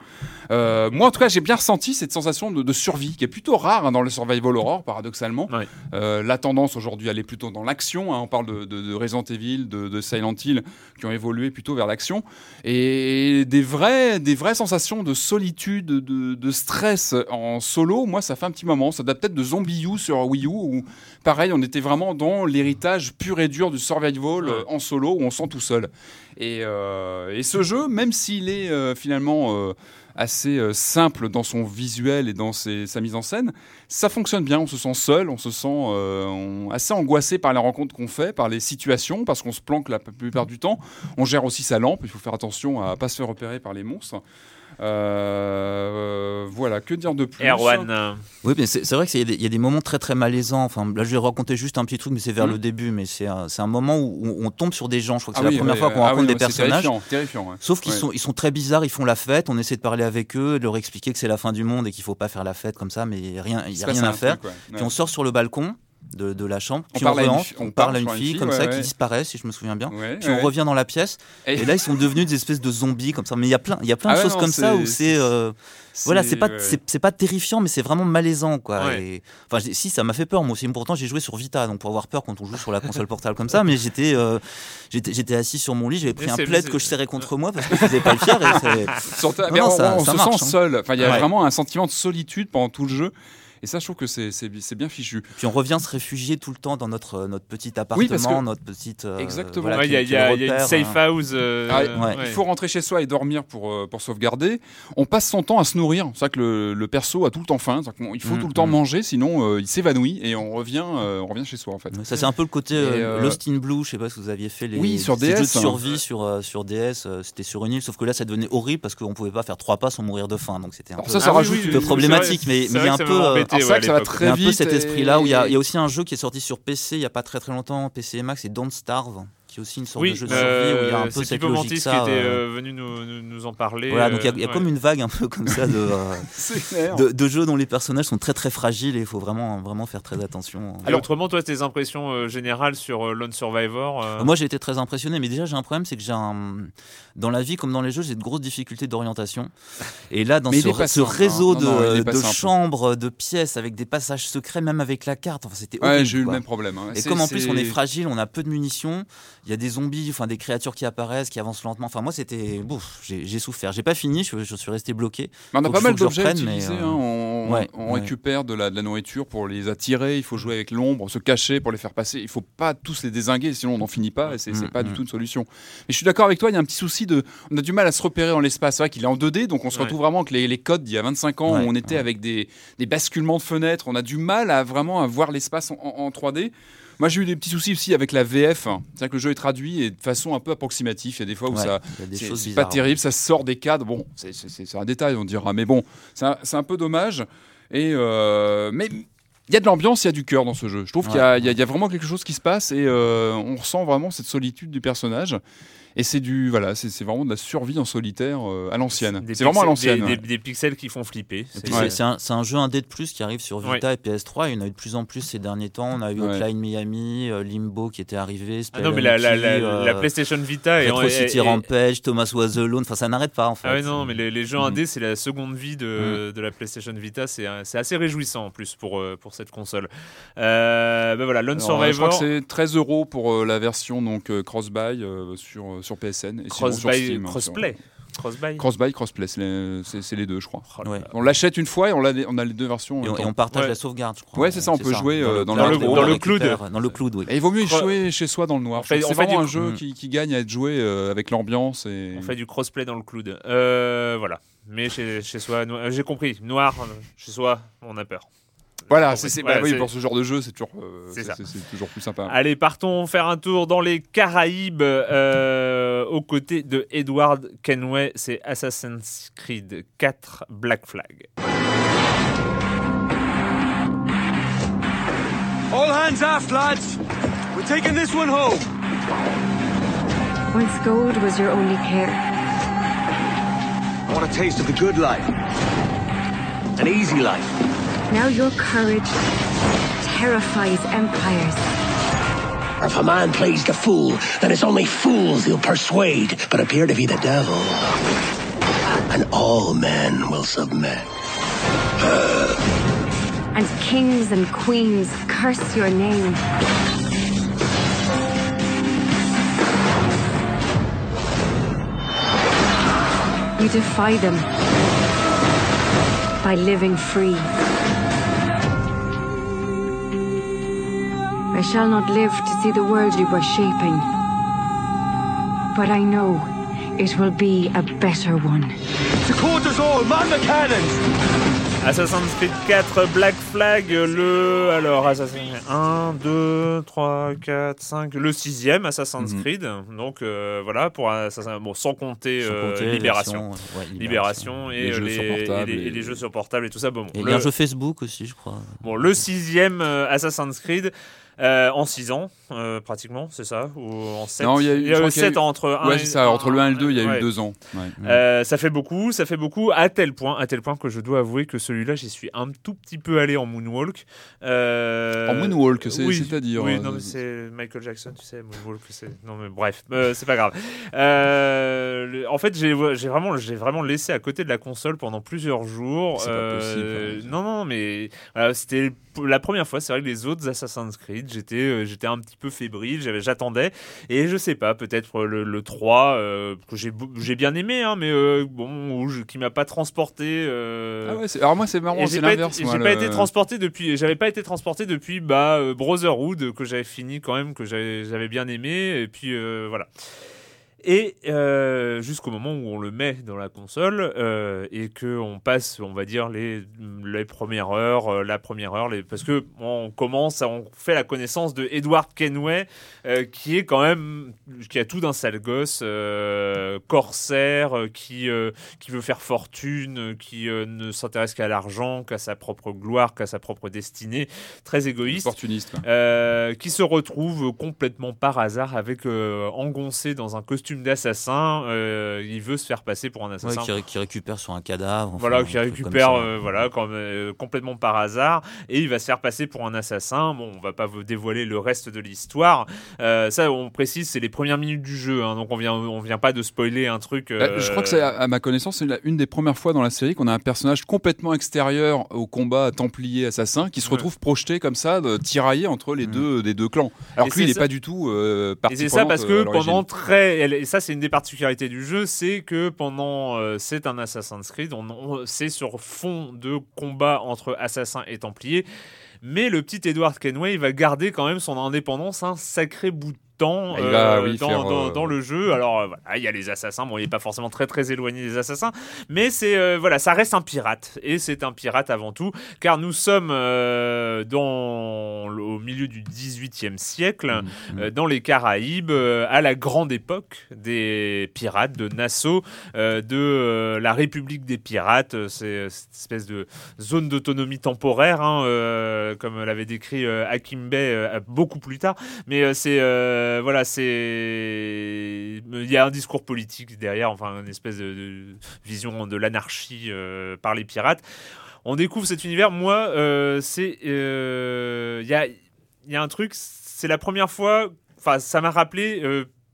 Euh, moi en tout cas j'ai bien ressenti cette sensation de, de survie qui est plutôt rare hein, dans le survival horror paradoxalement. Euh, la tendance aujourd'hui elle est plutôt dans l'action. hein. on parle de, de, de Resident Evil, de, de Silent Hill qui ont évolué plutôt vers l'action et des vraies sensations de solitude, de, de stress en solo. Moi ça fait un petit moment. Ça date peut-être de Zombie U sur Wii U où pareil, on était vraiment dans l'héritage pur et dur du survival euh, en solo où on sent tout seul. Et, euh, et ce jeu, même s'il est euh, finalement euh, assez simple dans son visuel et dans ses- sa mise en scène, ça fonctionne bien. On se sent seul, on se sent euh, on- assez angoissé par les rencontres qu'on fait, par les situations, parce qu'on se planque la plupart du temps. On gère aussi sa lampe, il faut faire attention à pas se faire repérer par les monstres. Euh, voilà, que dire de plus Erwan. Oui, mais c'est vrai qu'il y, a des- il y a des moments très très malaisants. Enfin, là, je vais raconter juste un petit truc, mais c'est vers Mhm. le début. Mais c'est un, moment où on, on tombe sur des gens. Je crois que Ah c'est oui, la première ouais, fois qu'on ah rencontre oui, des personnages. Terrifiant, terrifiant, ouais. Sauf qu'ils Ouais. sont, ils sont très bizarres, ils font la fête, on essaie de parler avec eux, de leur expliquer que c'est la fin du monde et qu'il faut pas faire la fête comme ça, mais il n'y a rien, il y Il a rien à faire. truc, ouais. Puis Ouais. on sort sur le balcon de, de la chambre, On puis parle à une rentre, on, on parle à une fille, fille, comme ouais, ça ouais. qui disparaît, si je me souviens bien. Ouais, Puis on revient dans la pièce, Et- et là ils sont devenus des espèces de zombies comme ça. Mais il y a plein, il y a plein Ah de ouais, choses non, comme ça où c'est. euh, Voilà, c'est pas, c'est pas terrifiant, mais c'est vraiment malaisant, quoi. Et- Enfin, si, ça m'a fait peur, moi aussi. Pourtant, j'ai joué sur Vita, donc pour avoir peur quand on joue sur la console portable comme ça, mais j'étais, euh, j'étais, assis sur mon lit, j'avais pris un plaid que je serrais contre moi parce que je faisais pas le fier. Et Non, mais on, ça- on ça se marche, sent hein. seul. Enfin, il y a vraiment un sentiment de solitude pendant tout le jeu. Et ça, je trouve que c'est bien fichu. Puis on revient se réfugier tout le temps dans notre, notre petit appartement, Oui, parce que- notre petite. euh, Exactement. voilà, ouais, Il y a, y y une safe hein. house. euh, Ah, ouais. Il faut rentrer chez soi et dormir pour, euh, pour sauvegarder. On passe son temps à se nourrir. C'est vrai que le, le perso a tout le temps faim. Il faut Mm, tout le temps mm. manger, sinon euh, il s'évanouit et on revient, euh, on revient chez soi en fait. Ça c'est un peu le côté euh, euh, Lost in Blue, je sais pas si vous aviez fait les Oui, sur ces jeux de DS, hein. survie sur, euh, sur DS, euh, c'était sur une île, sauf que là ça devenait horrible parce qu'on pouvait pas faire trois pas sans mourir de faim, donc c'était un Alors peu, ça, ça Ah oui, rajoute oui, un oui, peu oui, problématique, mais il y a un peu, ça euh, embêté, alors c'est ouais, que ça va très il y a un peu vite cet et- esprit-là où il y, a, il y a aussi un jeu qui est sorti sur PC il y a pas très très longtemps, PC et Max, c'est Don't Starve, qui est aussi une sorte Oui, de jeu de survie où il y a un euh, peu cette logique Mantis qui ça. était euh, euh, venu nous, nous, nous en parler. voilà, donc il y a, euh, il y a ouais. comme une vague un peu comme ça de, euh, de, de jeux dont les personnages sont très très fragiles et il faut vraiment vraiment faire très attention. Et autrement, toi, tes impressions euh, générales sur euh, Lone Survivor euh, Moi, j'ai été très impressionné, mais déjà, j'ai un problème, c'est que j'ai un. Dans la vie, comme dans les jeux, j'ai de grosses difficultés d'orientation. Et là, dans ce, réseau hein. Non, non, il de, chambres, de pièces, avec des passages secrets, même avec la carte, enfin, c'était Ouais, j'ai eu le même problème. hein. Et comme en plus on est fragile, on a peu de munitions, il y a des zombies, enfin des créatures qui apparaissent, qui avancent lentement. Enfin moi c'était, j'ai souffert. J'ai pas fini, je, je suis resté bloqué. Mais on a pas mal d'objets à reprenne, mais, utiliser. euh, hein. On, ouais, on ouais. récupère de la, de la nourriture pour les attirer. Il faut jouer avec l'ombre, se cacher pour les faire passer. Il faut pas tous les désinguer, sinon on n'en finit pas. Et c'est Mm, pas du mm. tout une solution. Mais je suis d'accord avec toi. Il y a un petit souci de. On a du mal à se repérer dans l'espace. C'est vrai qu'il est en 2D, donc on se Ouais. retrouve vraiment avec les, les codes d'il y a 25 ans où on était avec des, des basculements de fenêtres. On a du mal à vraiment à voir l'espace en, en- en 3D. Moi, j'ai eu des petits soucis aussi avec la VF. C'est-à-dire que le jeu est traduit et de façon un peu approximative. Il y a des fois où Ouais, ça, c'est pas terrible, ça sort des cadres. Bon, c'est- un détail, on dira, mais bon, c'est un, peu dommage. Et euh, mais il y a de l'ambiance, il y a du cœur dans ce jeu. Je trouve qu'il y a vraiment quelque chose qui se passe et euh, on ressent vraiment cette solitude du personnage. Et c'est du voilà, c'est c'est vraiment de la survie en solitaire euh, à l'ancienne. C'est vraiment à pixels- l'ancienne. Des, ouais. des- des pixels qui font flipper. Et C'est- Ouais. un, un jeu indé de plus qui arrive sur Vita et PS3. Il y en a eu de plus en plus ces derniers temps. On a eu Ouais. Hotline Miami, euh, Limbo qui était arrivé. Ah non, mais la, la, la, Spelunky, la euh, PlayStation Vita et, Retro et- City et- Rampage, Thomas Was Alone. Enfin, ça n'arrête pas en fait. Ah ouais, non, mais les, les jeux Mhm. indés, c'est la seconde vie de, de la PlayStation Vita. C'est c'est assez réjouissant en plus pour, pour cette console. Euh, ben voilà, Lone Alors, euh, je crois Survivor. que c'est 13 euros pour la version donc cross-buy euh, sur, sur PSN et sinon Cross sur by Steam, hein, crossplay. Crossbuy. Cross-buy, crossplay, c'est les, deux, je crois. Oh Ouais. On l'achète une fois et on a, les- on a les deux versions. Et on, et temps. on partage Ouais. la sauvegarde, je crois. Ouais, c'est ça, on peut jouer, euh, dans le- cloud, dans le cloud. Dans le cloud, oui. Et il vaut mieux jouer chez soi dans le noir. C'est fait vraiment du- un jeu qui, qui gagne à être joué euh, avec l'ambiance et. On fait du crossplay dans le cloud. Euh, voilà. Mais chez, chez soi, no- j'ai compris. Noir, chez soi, on a peur. Voilà, c'est, bah oui, pour ce genre de jeu, c'est toujours, euh, c'est toujours plus sympa. Allez, partons faire un tour dans les Caraïbes euh, aux côtés de Edward Kenway. C'est Assassin's Creed 4 Black Flag. All hands aft, lads. We're taking this one home. Once gold was your only care. I want a taste of the good life. An easy life. Now your courage terrifies empires. If a man plays the fool, then it's only fools he'll persuade, but appear to be the devil. And all men will submit. And kings and queens curse your name. You defy them by living free. I shall not live to see the world you were shaping. But I know it will be a better one. To quarters all, man the cannons. Assassin's Creed 4 Black Flag, le. Alors, Assassin's Creed 1, 2, 3, 4, 5. Le sixième Assassin's Mhm. Creed. Donc, euh, voilà, pour Assassin- bon, sans compter, Sans euh, compter Libération. ouais, Libération et, Les euh, jeux les, sur portable et les- et- et les jeux sur portable et tout ça. Bon, Et il y le, a un jeu Facebook aussi, je crois. bon, le sixième Assassin's Creed en 6 ans, euh, pratiquement, c'est ça Ou en 7 Non, il y a eu- je crois qu'il y a 7 eu- entre Ouais, et- ça. Entre le 1 et le 2, il y a ouais. eu deux ans. Ouais. Euh, ça fait beaucoup, ça fait beaucoup, à tel point, à tel point que je dois avouer que celui-là, j'y suis un tout petit peu allé en moonwalk. Euh, En moonwalk, c'est- oui, c'est-à-dire, Oui, non mais c'est Michael Jackson, tu sais, moonwalk, c'est. Non mais bref, c'est pas grave. Le- en fait, j'ai vraiment, j'ai vraiment laissé à côté de la console pendant plusieurs jours. C'est pas possible. Non, non, mais c'était la première fois. C'est vrai que les autres Assassin's Creed, j'étais, j'étais un petit peu fébrile, j'attendais, et je sais pas, peut-être le, le 3 euh, que j'ai, bien aimé, hein, mais euh, bon, ou je- qui m'a pas transporté. euh, Ah ouais, alors moi, c'est marrant, c'est j'ai pas, l'inverse. j'ai pas le- été transporté depuis, j'avais pas été transporté depuis bah, euh, Brotherhood que j'avais fini quand même, que j'avais, bien aimé, et puis euh, voilà. Et euh, jusqu'au moment où on le met dans la console euh, et que on passe, on va dire les, les premières heures, euh, la première heure, les, parce que on commence, à- on fait la connaissance de Edward Kenway, euh, qui est quand même, qui a tout d'un sale gosse, corsaire, qui qui veut faire fortune, qui ne s'intéresse qu'à l'argent, qu'à sa propre gloire, qu'à sa propre destinée, très égoïste. Opportuniste. qui se retrouve complètement par hasard avec engoncé dans un costume d'assassin. Euh, il veut se faire passer pour un Ouais, assassin. qui, ré- qui récupère sur un cadavre. enfin, voilà, qui récupère, euh, voilà, comme, euh, complètement par hasard, et il va se faire passer pour un assassin. Bon, on va pas vous dévoiler le reste de l'histoire. Euh, ça, on précise, c'est les premières minutes du jeu, hein, donc on vient, on vient pas de spoiler un truc. Bah, Je crois que c'est, à à ma connaissance, c'est une des premières fois dans la série qu'on a un personnage complètement extérieur au combat templier-assassin qui se Ouais. retrouve projeté comme ça, tiraillé entre les Mm. deux des deux clans. Alors Et que lui, il n'est pas du tout euh, Et partie c'est ça parce que pendant très. Et ça, c'est une des particularités du jeu, c'est que pendant. euh, c'est un Assassin's Creed, on, on- c'est sur fond de combat entre assassins et templiers. Mais le petit Edward Kenway va garder quand même son indépendance un sacré bout temps Ah, va, euh, oui, dans, faire, dans- euh, dans le jeu. Alors euh, voilà, il y a les assassins, bon, il n'est pas forcément très très éloigné des assassins, mais c'est voilà, ça reste un pirate et c'est un pirate avant tout, car nous sommes dans au milieu du 18e siècle, Mm. euh, dans les Caraïbes, à la grande époque des pirates de Nassau, de la République des pirates, c'est cette espèce de zone d'autonomie temporaire, hein, comme l'avait décrit Hakim Bey beaucoup plus tard. Mais c'est euh, voilà, c'est il y a un discours politique derrière, enfin une espèce de, de vision de l'anarchie euh, par les pirates. On découvre cet univers. Moi, euh, c'est il y a y a un truc, c'est la première fois. Enfin, ça m'a rappelé.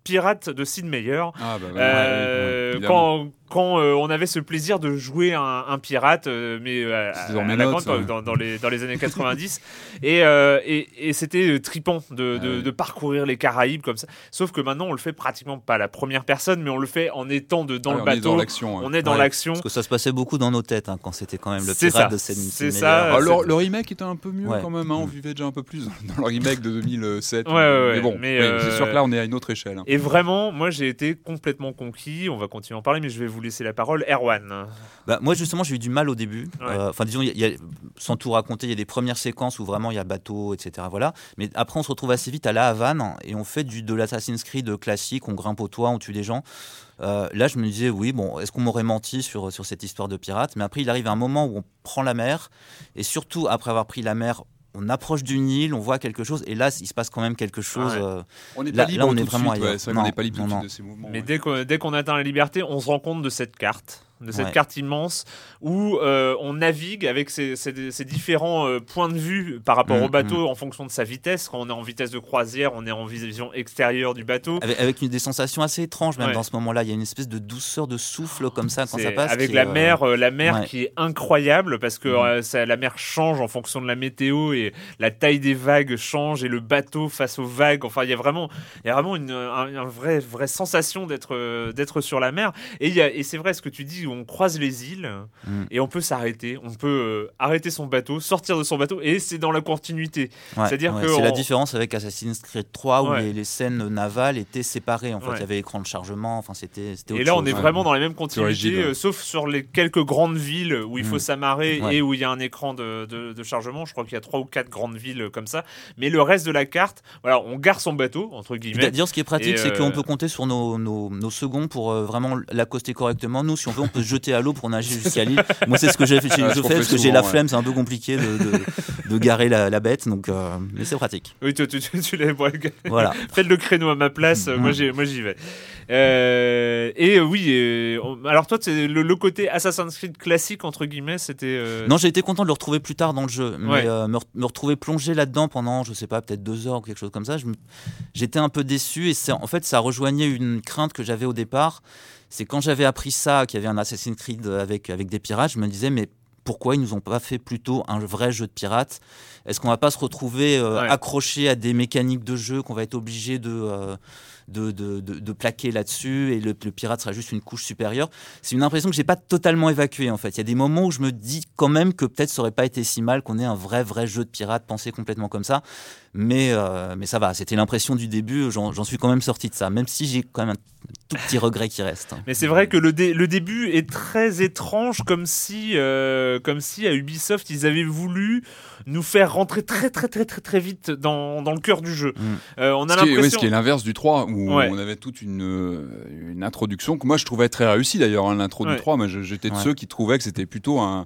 Pirate de Sid Meier. Ah, bah, ouais, Euh, ouais, quand, quand euh, on avait ce plaisir de jouer un, un pirate, euh, mais euh, à, dans à la notes, grande, ouais. dans, dans les, dans les années 90. et euh, et, et c'était tripant de, de, Ah ouais. de parcourir les Caraïbes comme ça. Sauf que maintenant, on le fait pratiquement pas à la première personne, mais on le fait en étant de, dans Ah, le on est bateau. dans l'action. ouais. on est dans Ouais, l'action. Parce que ça se passait beaucoup dans nos têtes hein, quand c'était quand même le C'est pirate ça, de Seine c'est ça. Ah, le, le remake était un peu mieux Ouais. quand même, hein, on vivait déjà un peu plus dans le remake de 2007. Ouais, ouais, ouais, mais bon, mais, oui, euh, c'est sûr que là on est à une autre échelle. hein. Et vraiment, moi, j'ai été complètement conquis. On va continuer à en parler, mais je vais vous laisser la parole. Erwan. Bah, moi justement j'ai eu du mal au début. Ouais. Euh, Enfin disons, y a- y a- sans tout raconter, il y a des premières séquences où vraiment il y a bateau, etc. Voilà. Mais après on se retrouve assez vite à La Havane et on fait du, de l'Assassin's Creed classique, on grimpe au toit, on tue des gens. Euh, là je me disais oui bon est-ce qu'on m'aurait menti sur, sur cette histoire de pirate Mais après il arrive un moment où on prend la mer et surtout après avoir pris la mer on approche d'une île, on voit quelque chose, et là, il se passe quand même quelque chose. Ouais. euh, On n'est là- libre on est de vraiment suite, ouais, vrai n'est pas libre de non, suite non. de ces mouvements. Mais ouais. dès qu'on dès qu'on atteint la liberté, on se rend compte de cette carte, de cette Ouais. carte immense où euh, on navigue avec ces, ces- ces différents euh, points de vue par rapport Mm, au bateau en fonction de sa vitesse. Quand on est en vitesse de croisière, on est en vision extérieure du bateau. Avec, avec une, des sensations assez étranges, même Ouais. dans ce moment-là. Il y a une espèce de douceur de souffle comme ça quand ça passe. avec qui la est, euh, mer, euh, la mer ouais. qui est incroyable parce que euh, ça- la mer change en fonction de la météo et la taille des vagues change et le bateau face aux vagues. Enfin, il y a vraiment, il y a vraiment une, un, un vrai, vraie sensation d'être, euh, d'être sur la mer. Et, il y a- et c'est vrai ce que tu dis, on croise les îles Mhm. et on peut s'arrêter, on peut euh, arrêter son bateau, sortir de son bateau et c'est dans la continuité. Ouais, C'est-à-dire ouais, que c'est la différence avec Assassin's Creed 3 où Ouais. les, les scènes navales étaient séparées. En fait, Ouais. il y avait l'écran de chargement. Enfin, c'était. c'était Et là, on est ouais. vraiment dans les mêmes continuités, rigide, ouais. euh, sauf sur les quelques grandes villes où il faut Mm. s'amarrer Ouais. et où il y a un écran de, de- de chargement. Je crois qu'il y a trois ou quatre grandes villes euh, comme ça. Mais le reste de la carte, voilà, on gare son bateau, entre Et guillemets. D'ailleurs, ce qui est pratique, c'est qu'on euh, peut compter sur nos, nos, nos seconds pour euh, vraiment l'accoster correctement. Nous, si on veut, on peut se jeter à l'eau pour nager jusqu'à l'île. Moi, c'est ce que j'ai fait, Ouais, je fais parce que j'ai la ouais. flemme, c'est un peu compliqué de, de, de garer la, la bête. Donc, euh, mais c'est pratique. Oui, tu, tu, tu, tu l'as- Voilà. Faites le créneau à ma place, euh, Mm. moi j'y vais. Euh, et euh, oui, alors toi, le, le côté Assassin's Creed classique, entre guillemets, c'était. euh, Non, j'ai été content de le retrouver plus tard dans le jeu, mais Ouais. euh, me, re- me retrouver plongé là-dedans pendant, je sais pas, peut-être deux heures ou quelque chose comme ça, j'étais un peu déçu et en fait ça rejoignait une crainte que j'avais au départ. C'est quand j'avais appris ça, qu'il y avait un Assassin's Creed avec avec des pirates, je me disais mais pourquoi ils nous ont pas fait plutôt un vrai jeu de pirates? Est-ce qu'on va pas se retrouver euh, Ouais. accroché à des mécaniques de jeu qu'on va être obligé de euh, de, de, de- de plaquer là-dessus et le, le pirate sera juste une couche supérieure? C'est une impression que j'ai pas totalement évacuée en fait. Il y a des moments où je me dis quand même que peut-être ça aurait pas été si mal qu'on ait un vrai vrai jeu de pirate pensé complètement comme ça. Mais, euh, mais ça va, c'était l'impression du début, j'en suis quand même sorti de ça, même si j'ai quand même un tout petit regret qui reste. Mais c'est vrai que le, dé- le début est très étrange, comme si, euh, comme si à Ubisoft ils avaient voulu nous faire rentrer très très très très très vite dans, dans le cœur du jeu. Mm. Euh, on a Ce qui, est, oui, l'impression. ce qui est l'inverse du 3, où Ouais. on avait toute une, une introduction que moi je trouvais très réussie d'ailleurs, hein, l'intro Ouais. du 3. Moi je- j'étais de Ouais. ceux qui trouvaient que c'était plutôt un.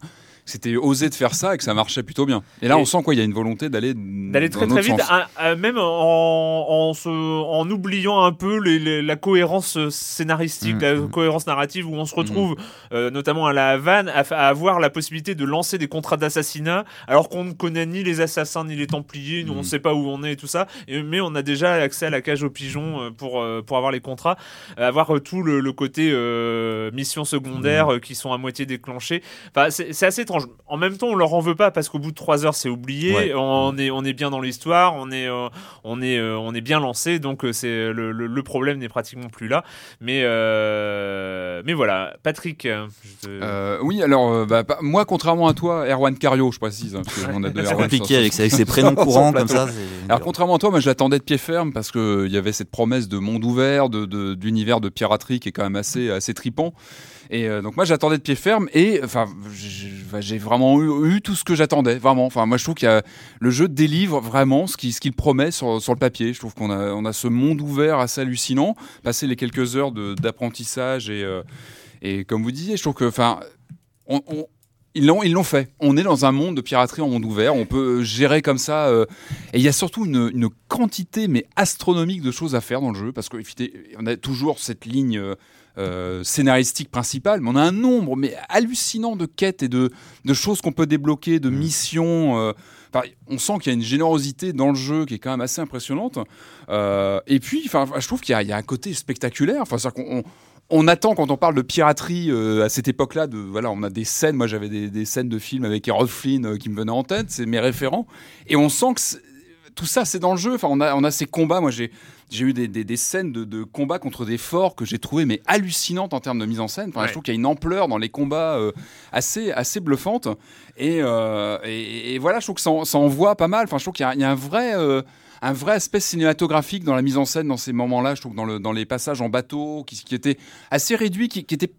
C'était osé de faire ça et que ça marchait plutôt bien. Et là, Et- on sent quoi Il y a une volonté d'aller D'aller très très vite, à- à- même en, en, se- en oubliant un peu les- les- la cohérence scénaristique, Mm, la mm. cohérence narrative, où on se retrouve euh, notamment à la Havane à, à avoir la possibilité de lancer des contrats d'assassinat, alors qu'on ne connaît ni les assassins ni les Templiers, nous on ne Mm. sait pas où on est et tout ça, et- mais on a déjà accès à la cage aux pigeons euh, pour euh, pour avoir les contrats, avoir tout le, le côté euh, mission secondaire qui sont à moitié déclenchés. Enfin, c'est c'est assez étrange. En même temps, on leur en veut pas parce qu'au bout de trois heures, c'est oublié. Ouais. On est on est bien dans l'histoire, on est euh, on est euh, on est bien lancé, donc euh, c'est le, le, le problème n'est pratiquement plus là. Mais euh, mais voilà, Patrick. je te- oui, alors, bah, moi, contrairement à toi, Erwan Cario, je précise, hein, parce a deux compliqué avec, avec ses prénoms courants comme ça. Alors contrairement à toi, moi je l'attendais de pied ferme parce que il y avait cette promesse de monde ouvert, de de- d'univers de, piraterie qui est quand même assez assez tripant. Et euh, donc moi j'attendais de pied ferme et enfin j'ai vraiment eu, tout ce que j'attendais vraiment. Enfin moi je trouve a le jeu délivre vraiment ce qu'il promet sur le papier. Je trouve qu'on a ce monde ouvert assez hallucinant. Passer les quelques heures d'apprentissage et euh, et comme vous disiez, je trouve que enfin l'ont, ils l'ont fait. On est dans un monde de piraterie en monde ouvert. On peut gérer comme ça. euh, et il y a surtout une, une quantité, mais astronomique, de choses à faire dans le jeu. Parce qu'on a toujours cette ligne euh, euh, scénaristique principale, mais on a un nombre mais hallucinant de quêtes et de, de choses qu'on peut débloquer, de missions. euh, on sent qu'il y a une générosité dans le jeu qui est quand même assez impressionnante. Euh, et puis, je trouve qu'il y, a- il y a un côté spectaculaire. Enfin, qu'on- on- attend quand on parle de piraterie euh, à cette époque-là. De voilà, on a des scènes. Moi, j'avais des, des scènes de films avec Errol Flynn euh, qui me venaient en tête. C'est mes référents. Et on sent que tout ça, c'est dans le jeu. Enfin, on a, on a ces combats. Moi, j'ai, j'ai eu des, des, des scènes de, de combats contre des forts que j'ai trouvé mais hallucinantes en termes de mise en scène. Enfin, Ouais. je trouve qu'il y a une ampleur dans les combats euh, assez, assez bluffante. Et, euh, et, et voilà, je trouve que ça, en- ça envoie pas mal. Enfin, je trouve qu'il y a, il y a un vrai. euh, un vrai aspect cinématographique dans la mise en scène dans ces moments-là, je trouve, dans, le, dans les passages en bateau, qui, qui étaient assez réduits, qui, qui étaient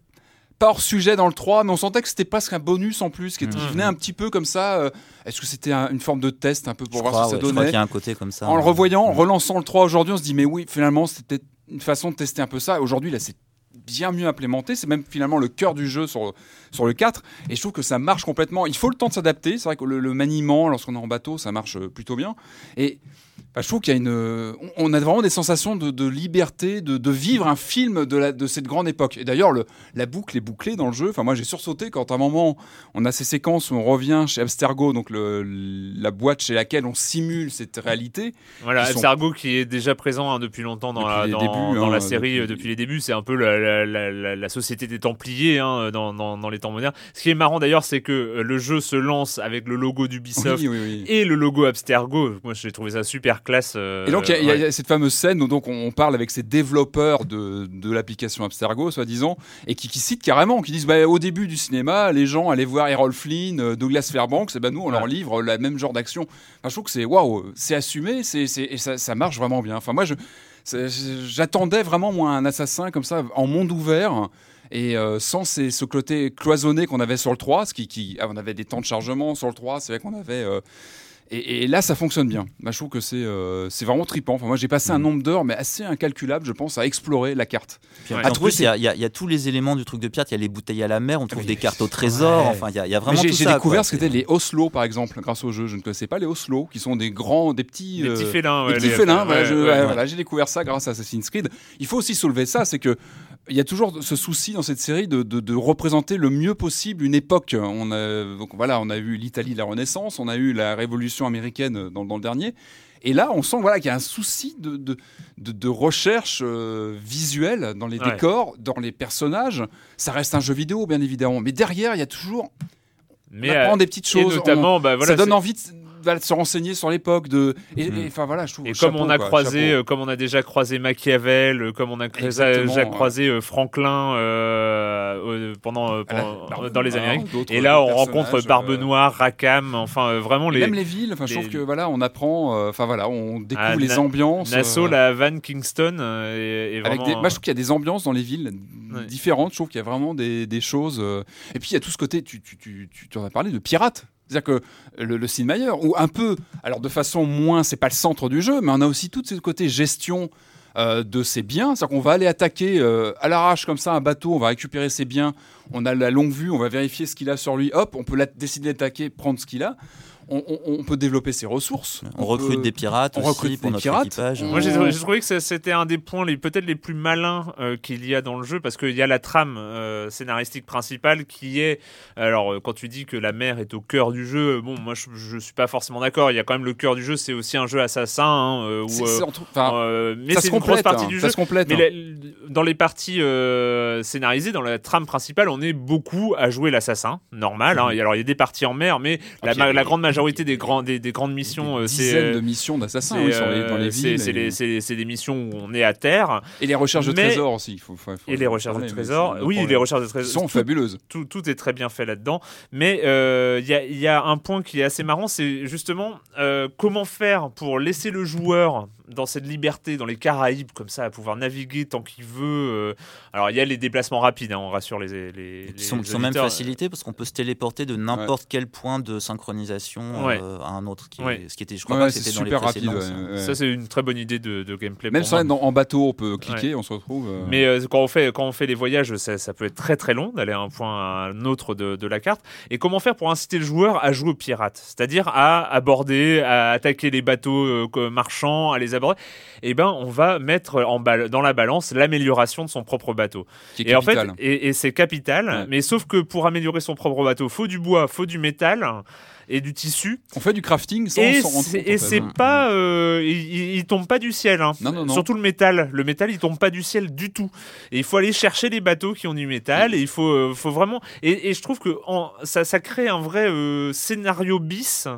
pas hors sujet dans le 3, mais on sentait que c'était presque un bonus en plus, qui, était- qui Mhm. venait un petit peu comme ça. euh, Est-ce que c'était un- une forme de test un peu pour Je voir crois, ce que ouais, ça je crois donnait qu'il y a un côté comme ça. En le revoyant, en Mm. relançant le 3 aujourd'hui, on se dit, mais oui, finalement, c'était une façon de tester un peu ça. Aujourd'hui, là, c'est bien mieux implémenté. C'est même finalement le cœur du jeu sur, sur le 4. Et je trouve que ça marche complètement. Il faut le temps de s'adapter. C'est vrai que le, le maniement, lorsqu'on est en bateau, ça marche euh, plutôt bien. Et bah, je trouve qu'il y a une. euh, on- a vraiment des sensations de, de liberté, de, de vivre un film de, la, de cette grande époque. Et d'ailleurs, le- la boucle est bouclée dans le jeu. Enfin, moi, j'ai sursauté quand à un moment, on a ces séquences où on revient chez Abstergo, donc le- la boîte chez laquelle on simule cette réalité. Voilà, sont- Abstergo qui est déjà présent hein, depuis longtemps dans, Depuis la, les dans, débuts, dans hein, la série depuis- euh, depuis les débuts. C'est un peu la, société des Templiers hein, dans, dans- dans les temps modernes. Ce qui est marrant d'ailleurs, c'est que euh, le jeu se lance avec le logo d'Ubisoft Oui, oui, oui. et le logo Abstergo. Moi, j'ai trouvé ça super classe. euh, Et donc, il y a- y, cette fameuse scène où donc, on parle avec ces développeurs de, de l'application Abstergo, soi-disant, et qui, qui citent carrément, qui disent bah, au début du cinéma, les gens allaient voir Errol Flynn, euh, Douglas Fairbanks, et ben nous, on leur livre le même genre d'action. Enfin, je trouve que c'est waouh, c'est assumé, c'est, et ça, ça marche vraiment bien. Enfin, moi, je, j'attendais vraiment moi un assassin comme ça, en monde ouvert. Et euh, sans ces- ce côté cloisonné qu'on avait sur le 3, ce qui, qui- ah, on avait des temps de chargement sur le 3, c'est vrai qu'on avait euh, et, et là, ça fonctionne bien. Bah, je trouve que c'est euh, c'est vraiment trippant. Enfin, moi, j'ai passé un Mhm. nombre d'heures, mais assez incalculable, je pense, à explorer la carte. Puis, Ouais. en À trouver, plus, il y, a- il y y a tous les éléments du truc de pirate. Il y a les bouteilles à la mer, on trouve mais- des cartes au trésor. Ouais. Enfin, il y a, il y a vraiment J'ai tout j'ai ça. découvert quoi. ce qu'étaient les Oslo, par exemple, grâce au jeu. Je ne connaissais pas les Oslo, qui sont des grands, des petits, Des euh, petits félins. des ouais, petits les- félins. ouais, voilà, je- ouais, ouais, ouais. voilà, j'ai découvert ça grâce à Assassin's Creed. Il faut aussi soulever ça, c'est que il y a toujours ce souci dans cette série de, de- de représenter le mieux possible une époque. On a, donc voilà, on a eu l'Italie de la Renaissance, on a eu la Révolution américaine dans, dans le dernier. Et là, on sent voilà, qu'il y a un souci de, de, de- recherche euh, visuelle dans les Ouais. décors, dans les personnages. Ça reste un jeu vidéo, bien évidemment. Mais derrière, il y a toujours Mais on apprend euh, des petites et choses. notamment, bah, voilà, ça donne envie de, de se renseigner sur l'époque. De... Et, Mm. et, enfin voilà, je trouve. Et chapeau, comme on a quoi, croisé, chapeau. euh, comme on a déjà croisé Machiavel, euh, comme on a déjà, ouais. croisé euh, Franklin euh, euh, pendant, euh, la- Barbe dans les Amériques. Et là, on rencontre Barbe euh, Noire, Rackham, enfin euh, vraiment les Même les villes, enfin, je trouve que voilà, on apprend, euh, enfin voilà, on découvre Ah, les ambiances. Nassau, euh, la Havane, Kingston, euh, avec vraiment. des, moi, je trouve qu'il y a des ambiances dans les villes Ouais. différentes. Je trouve qu'il y a vraiment des, des choses. euh, Et puis il y a tout ce côté, tu, tu, tu, tu, en as parlé, de pirate. C'est-à-dire que le, le ou un peu, alors de façon moins, c'est pas le centre du jeu, mais on a aussi tout ce côté gestion euh, de ses biens. C'est-à-dire qu'on va aller attaquer euh, à l'arrache comme ça un bateau, on va récupérer ses biens, on a la longue vue, on va vérifier ce qu'il a sur lui, hop, on peut décider d'attaquer, prendre ce qu'il a. On, on- on peut développer ses ressources. On recrute peut- des pirates on aussi recrute pour des notre pirates. équipage. Moi, j'ai trouvé que c'était un des points les peut-être les plus malins euh, qu'il y a dans le jeu parce qu'il y a la trame euh, scénaristique principale qui est alors euh, quand tu dis que la mer est au cœur du jeu, bon moi je, je suis pas forcément d'accord. Il y a quand même le cœur du jeu, c'est aussi un jeu assassin hein, où, euh, entre- enfin, euh, mais ça c'est se une grosse complète, partie hein, du ça jeu. se complète. Mais hein. la- dans les parties euh, scénarisées, dans la trame principale, on est beaucoup à jouer l'assassin, normal. hein. Et Alors il y a des parties en mer, mais Ah, la, puis grande majorité des, grands, des, des grandes missions, Des euh, c'est dizaines euh, de missions d'assassins c'est, oui, dans les euh, villes. c'est des missions où on est à terre Et les recherches de trésors aussi. il Faut, faut- faut et les recherches de trésors. Oui, les recherches de trésors sont fabuleuses. tout, tout est très bien fait là-dedans. Mais il y, a, y a un point qui est assez marrant, c'est justement comment faire pour laisser le joueur dans cette liberté, dans les Caraïbes, comme ça, à pouvoir naviguer tant qu'il veut. euh. Alors, il y a les déplacements rapides, hein, on rassure les, les, qui les sont, qui sont même auditeurs. facilités parce qu'on peut se téléporter de n'importe quel point de synchronisation Ouais. euh, à un autre. Qui Ouais. est- ce qui était, je crois Ouais, pas que c'est c'était dans les super rapide. ça. ouais. Ça, c'est une très bonne idée de, de gameplay. Même ça, dans- en bateau, on peut cliquer, on se retrouve. euh, Mais euh, quand, on fait, quand on fait les voyages, ça, ça peut être très très long d'aller à un point à un autre de, de la carte. Et comment faire pour inciter le joueur à jouer aux pirates? C'est-à-dire à aborder, à attaquer les bateaux euh, marchands, à les aborder Eh ben, on va mettre en dans la balance l'amélioration de son propre bateau. qui est Et en fait, et, et c'est capital, Ouais. mais sauf que pour améliorer son propre bateau, faut du bois, faut du métal. Et du tissu. On fait du crafting sans et s'en rendre c'est- compte. et c'est pas, euh, il, il- tombe pas du ciel. hein. Non, non, non. Surtout le métal. Le métal, il tombe pas du ciel du tout. Et il faut aller chercher les bateaux qui ont du métal. Et il faut, euh, faut vraiment. Et, et je trouve que en- ça, ça crée un vrai euh, scénario bis.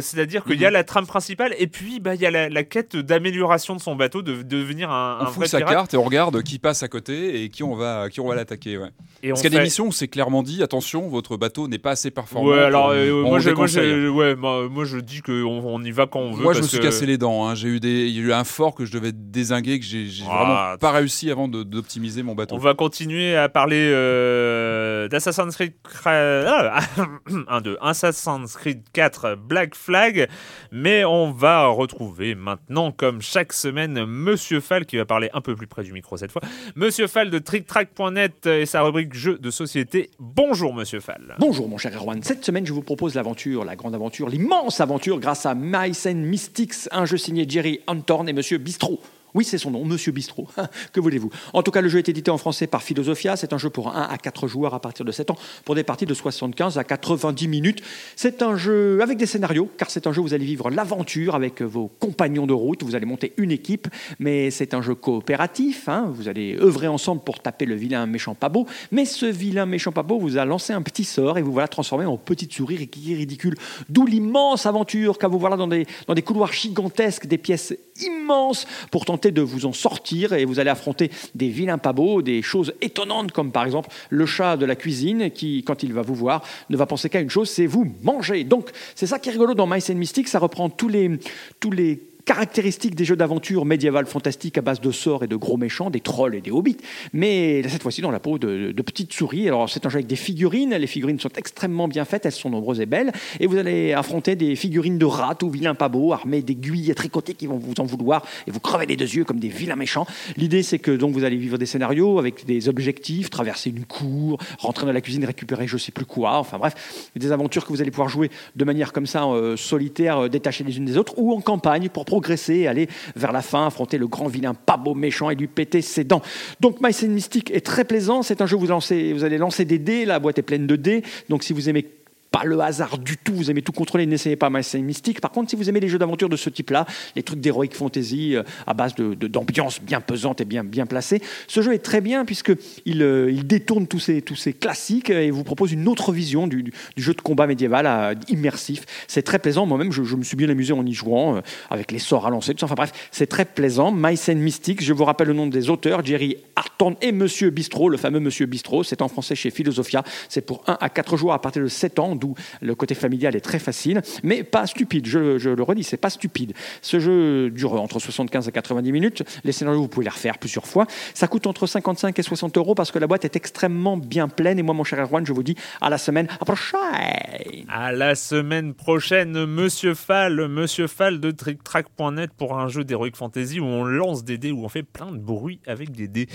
C'est-à-dire qu'il y a Mhm. la trame principale et puis bah, il y a la, la quête d'amélioration de son bateau, de, de devenir un, On un fout vrai sa pirate. carte et on regarde qui passe à côté et qui on va, qui on va l'attaquer. Ouais. Parce qu'il y a fait- des missions où c'est clairement dit attention, votre bateau n'est pas assez performant. Ouais, alors pour- on moi, le je, moi, déconseille. je- ouais, moi, moi, je dis qu'on on y va quand on veut. Moi, je me suis que- cassé les dents. hein. J'ai eu des, il y a eu un fort que je devais désinguer que j'ai Ah, vraiment pas réussi avant de- d'optimiser mon bateau. On va continuer à parler euh, d'Assassin's Creed ah, 1, 2, Assassin's Creed 4 Black Flag, mais on va retrouver maintenant, comme chaque semaine, Monsieur Fall qui va parler un peu plus près du micro cette fois. Monsieur Fall de TrickTrack.net et sa rubrique jeux de société. Bonjour Monsieur Fall. Bonjour mon cher Erwan, cette semaine je vous propose l'aventure, la grande aventure, l'immense aventure grâce à Mice and Mystics, un jeu signé Jerry Antorn et Monsieur Bistro. Oui, c'est son nom, Monsieur Bistro. que voulez-vous? En tout cas, le jeu est édité en français par Philosophia. C'est un jeu pour 1 à 4 joueurs à partir de 7 ans, pour des parties de 75 à 90 minutes. C'est un jeu avec des scénarios, car c'est un jeu où vous allez vivre l'aventure avec vos compagnons de route. Vous allez monter une équipe, mais c'est un jeu coopératif. hein. Vous allez œuvrer ensemble pour taper le vilain méchant pas beau. Mais ce vilain méchant pas beau vous a lancé un petit sort et vous voilà transformé en petite souris qui est ridicule. D'où l'immense aventure, car vous voilà dans des, dans des couloirs gigantesques, des pièces immenses pour tenter de vous en sortir et vous allez affronter des vilains pas beaux, des choses étonnantes comme par exemple le chat de la cuisine qui, quand il va vous voir, ne va penser qu'à une chose, c'est vous manger. Donc c'est ça qui est rigolo dans Mice and Mystic, ça reprend tous les, tous les caractéristiques des jeux d'aventure médiévales fantastiques à base de sorts et de gros méchants, des trolls et des hobbits, mais cette fois-ci dans la peau de, petites souris. Alors c'est un jeu avec des figurines, les figurines sont extrêmement bien faites, elles sont nombreuses et belles, et vous allez affronter des figurines de rats ou vilains pas beaux, armés d'aiguilles à tricoter qui vont vous en vouloir et vous crever les deux yeux comme des vilains méchants. L'idée c'est que donc vous allez vivre des scénarios avec des objectifs, traverser une cour, rentrer dans la cuisine, récupérer je sais plus quoi, enfin bref, des aventures que vous allez pouvoir jouer de manière comme ça euh, solitaire, euh, détachées les unes des autres, ou en campagne pour progresser, aller vers la fin, affronter le grand vilain pas beau méchant et lui péter ses dents. Donc and Mystic est très plaisant, c'est un jeu où vous, lancez, vous allez lancer des dés, la boîte est pleine de dés, donc si vous aimez pas le hasard du tout, vous aimez tout contrôler, n'essayez pas and Mystic. Par contre, si vous aimez les jeux d'aventure de ce type-là, les trucs d'heroic fantasy euh, à base de- de- d'ambiance bien pesante et bien, bien placée, ce jeu est très bien puisque il, euh, il détourne tous ces, tous ces classiques et vous propose une autre vision du, du jeu de combat médiéval euh, immersif. C'est très plaisant. Moi-même, je, me suis bien amusé en y jouant avec les sorts à lancer. Tout ça. Enfin bref, c'est très plaisant. And Mystic, je vous rappelle le nom des auteurs, Jerry Harton et Monsieur Bistro, le fameux Monsieur Bistro. C'est en français chez Philosophia. C'est pour 1 à 4 joueurs à partir de 7 ans, d'où le côté familial est très facile, mais pas stupide. Je, le redis, c'est pas stupide. Ce jeu dure entre 75 et 90 minutes. Les scénarios, vous pouvez les refaire plusieurs fois. Ça coûte entre 55 et 60 euros parce que la boîte est extrêmement bien pleine. Et moi, mon cher Erwan, je vous dis à la semaine prochaine. À la semaine prochaine, Monsieur Fall, Monsieur Fall de TrickTrack.net pour un jeu d'Heroic Fantasy où on lance des dés, où on fait plein de bruit avec des dés.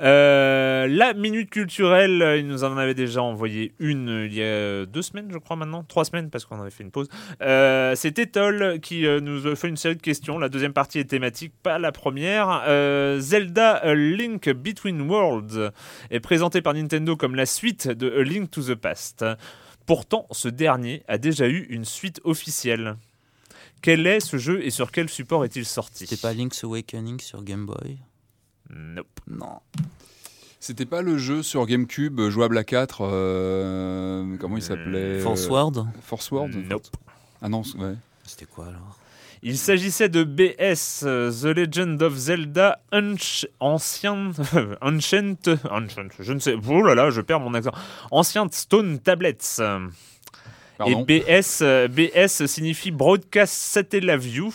Euh, la minute culturelle, il nous en avait déjà envoyé une euh, il y a deux semaines, je crois maintenant, trois semaines parce qu'on avait fait une pause. Euh, C'est Etol qui euh, nous a fait une série de questions. La deuxième partie est thématique, pas la première. Euh, Zelda A Link Between Worlds est présenté par Nintendo comme la suite de A Link to the Past. Pourtant, ce dernier a déjà eu une suite officielle. Quel est ce jeu et sur quel support est-il sorti? C'était pas Link's Awakening sur Game Boy? Nope. Non. C'était pas le jeu sur GameCube euh, jouable à 4 euh, Comment il s'appelait Force euh, Word Force Word Nope. Ah non, ouais. C'était quoi alors Il s'agissait de BS, The Legend of Zelda Unch- Ancient, Ancient, Ancient, je ne sais, oh là là, je perds mon accent, Ancient Stone Tablets. Pardon. Et BS, BS signifie Broadcast Satellite View.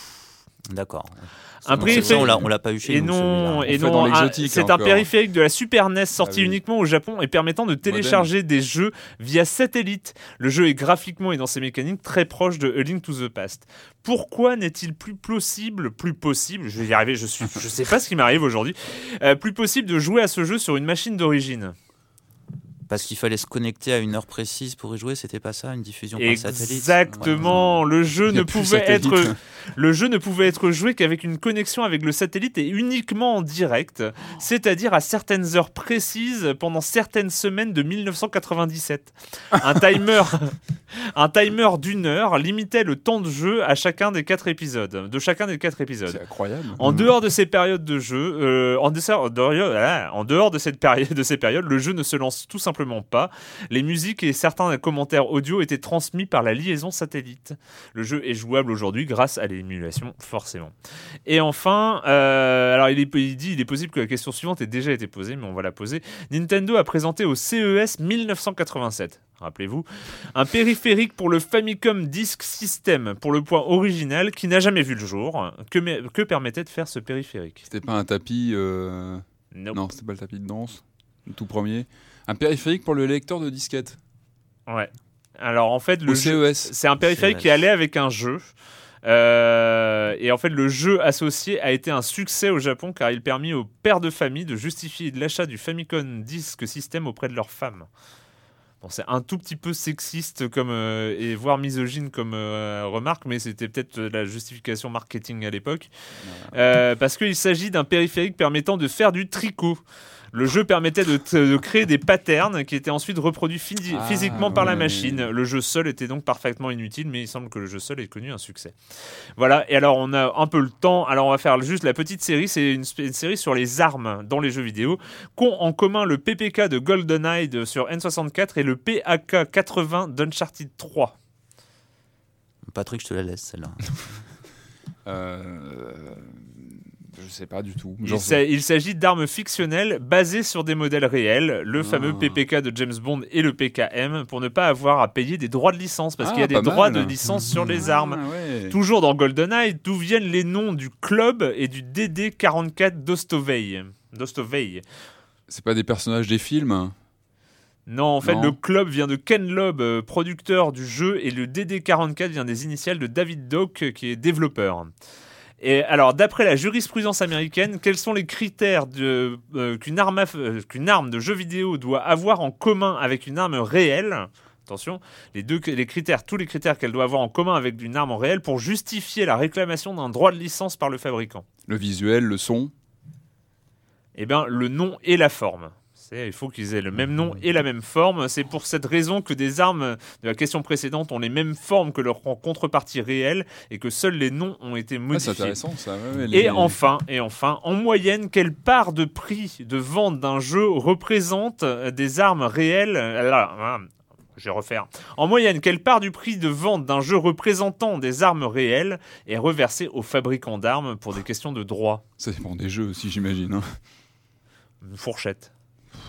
D'accord. Un périphérique- ça, on l'a- pas eu chez et nous. non, et l'exotique, c'est un périphérique de la Super NES sorti Ah oui. uniquement au Japon et permettant de télécharger des jeux via satellite. Le jeu est graphiquement et dans ses mécaniques très proche de A Link to the Past. Pourquoi n'est-il plus possible, plus possible, je vais y arriver, je suis, je sais pas ce qui m'arrive aujourd'hui, euh, plus possible de jouer à ce jeu sur une machine d'origine? Parce qu'il fallait se connecter à une heure précise pour y jouer, c'était pas ça, une diffusion par satellite? Exactement, le jeu ne pouvait satellite. être Le jeu ne pouvait être joué qu'avec une connexion avec le satellite et uniquement en direct, c'est-à-dire à certaines heures précises pendant certaines semaines de 1997. Un timer, un timer d'une heure limitait le temps de jeu à chacun des quatre épisodes, de chacun des quatre épisodes. C'est incroyable. En dehors de ces périodes de jeu, euh, en, dehors, en dehors de, cette période, de ces périodes, le jeu ne se lance tout simplement pas. Les musiques et certains commentaires audio étaient transmis par la liaison satellite. Le jeu est jouable aujourd'hui grâce à l'émulation, forcément. Et enfin, euh, alors il, est, il dit, il est possible que la question suivante ait déjà été posée, mais on va la poser. Nintendo a présenté au CES 1987 rappelez-vous, un périphérique pour le Famicom Disk System, pour le point original, qui n'a jamais vu le jour. Que, que permettait de faire ce périphérique? C'était pas un tapis... Euh... Non, c'était pas le tapis de danse, le tout premier. Un périphérique pour le lecteur de disquette. Ouais. Alors en fait, le CES. c'est un périphérique qui allait avec un jeu. Euh, et en fait, le jeu associé a été un succès au Japon car il permit aux pères de famille de justifier l'achat du Famicom Disk System auprès de leurs femmes. Bon, c'est un tout petit peu sexiste comme euh, et voire misogyne comme euh, remarque, mais c'était peut-être la justification marketing à l'époque, parce qu'il s'agit d'un périphérique permettant de faire du tricot. Le jeu permettait de, créer des patterns qui étaient ensuite reproduits ah, physiquement par la machine. Le jeu seul était donc parfaitement inutile, mais il semble que le jeu seul ait connu un succès. Voilà, et alors on a un peu le temps, alors on va faire juste la petite série, c'est une, série sur les armes dans les jeux vidéo, qu'ont en commun le PPK de GoldenEye sur N64 et le PAK 80 d'Uncharted 3. Patrick, je te la laisse celle-là. euh... Je sais pas du tout. Il s'agit d'armes fictionnelles basées sur des modèles réels, le ah. fameux PPK de James Bond et le PKM, pour ne pas avoir à payer des droits de licence, parce qu'il y a ah, des droits de licence sur les ah, armes. Toujours dans GoldenEye, d'où viennent les noms du club et du DD44 d'Ostovey. D'Ostovey. C'est pas des personnages des films? Non, en fait, le club vient de Ken Loeb, euh, producteur du jeu, et le DD44 vient des initiales de David Dock, qui est développeur. Et alors, d'après la jurisprudence américaine, quels sont les critères euh, qu'une arme, euh, qu'une arme de jeu vidéo doit avoir en commun avec une arme réelle? Attention, les, deux, les critères, tous les critères qu'elle doit avoir en commun avec une arme réelle pour justifier la réclamation d'un droit de licence par le fabricant. Le visuel, le son? Eh bien, le nom et la forme il faut qu'ils aient le même nom et la même forme. C'est pour cette raison que des armes de la question précédente ont les mêmes formes que leur contrepartie réelle et que seuls les noms ont été modifiés. c'est intéressant ça. Et enfin, et enfin, en moyenne, quelle part de prix de vente d'un jeu représente des armes réelles? Hein, je vais refaire. En moyenne, quelle part du prix de vente d'un jeu représentant des armes réelles est reversée aux fabricants d'armes pour des questions de droit Ça dépend des jeux aussi, j'imagine. Hein. Une fourchette.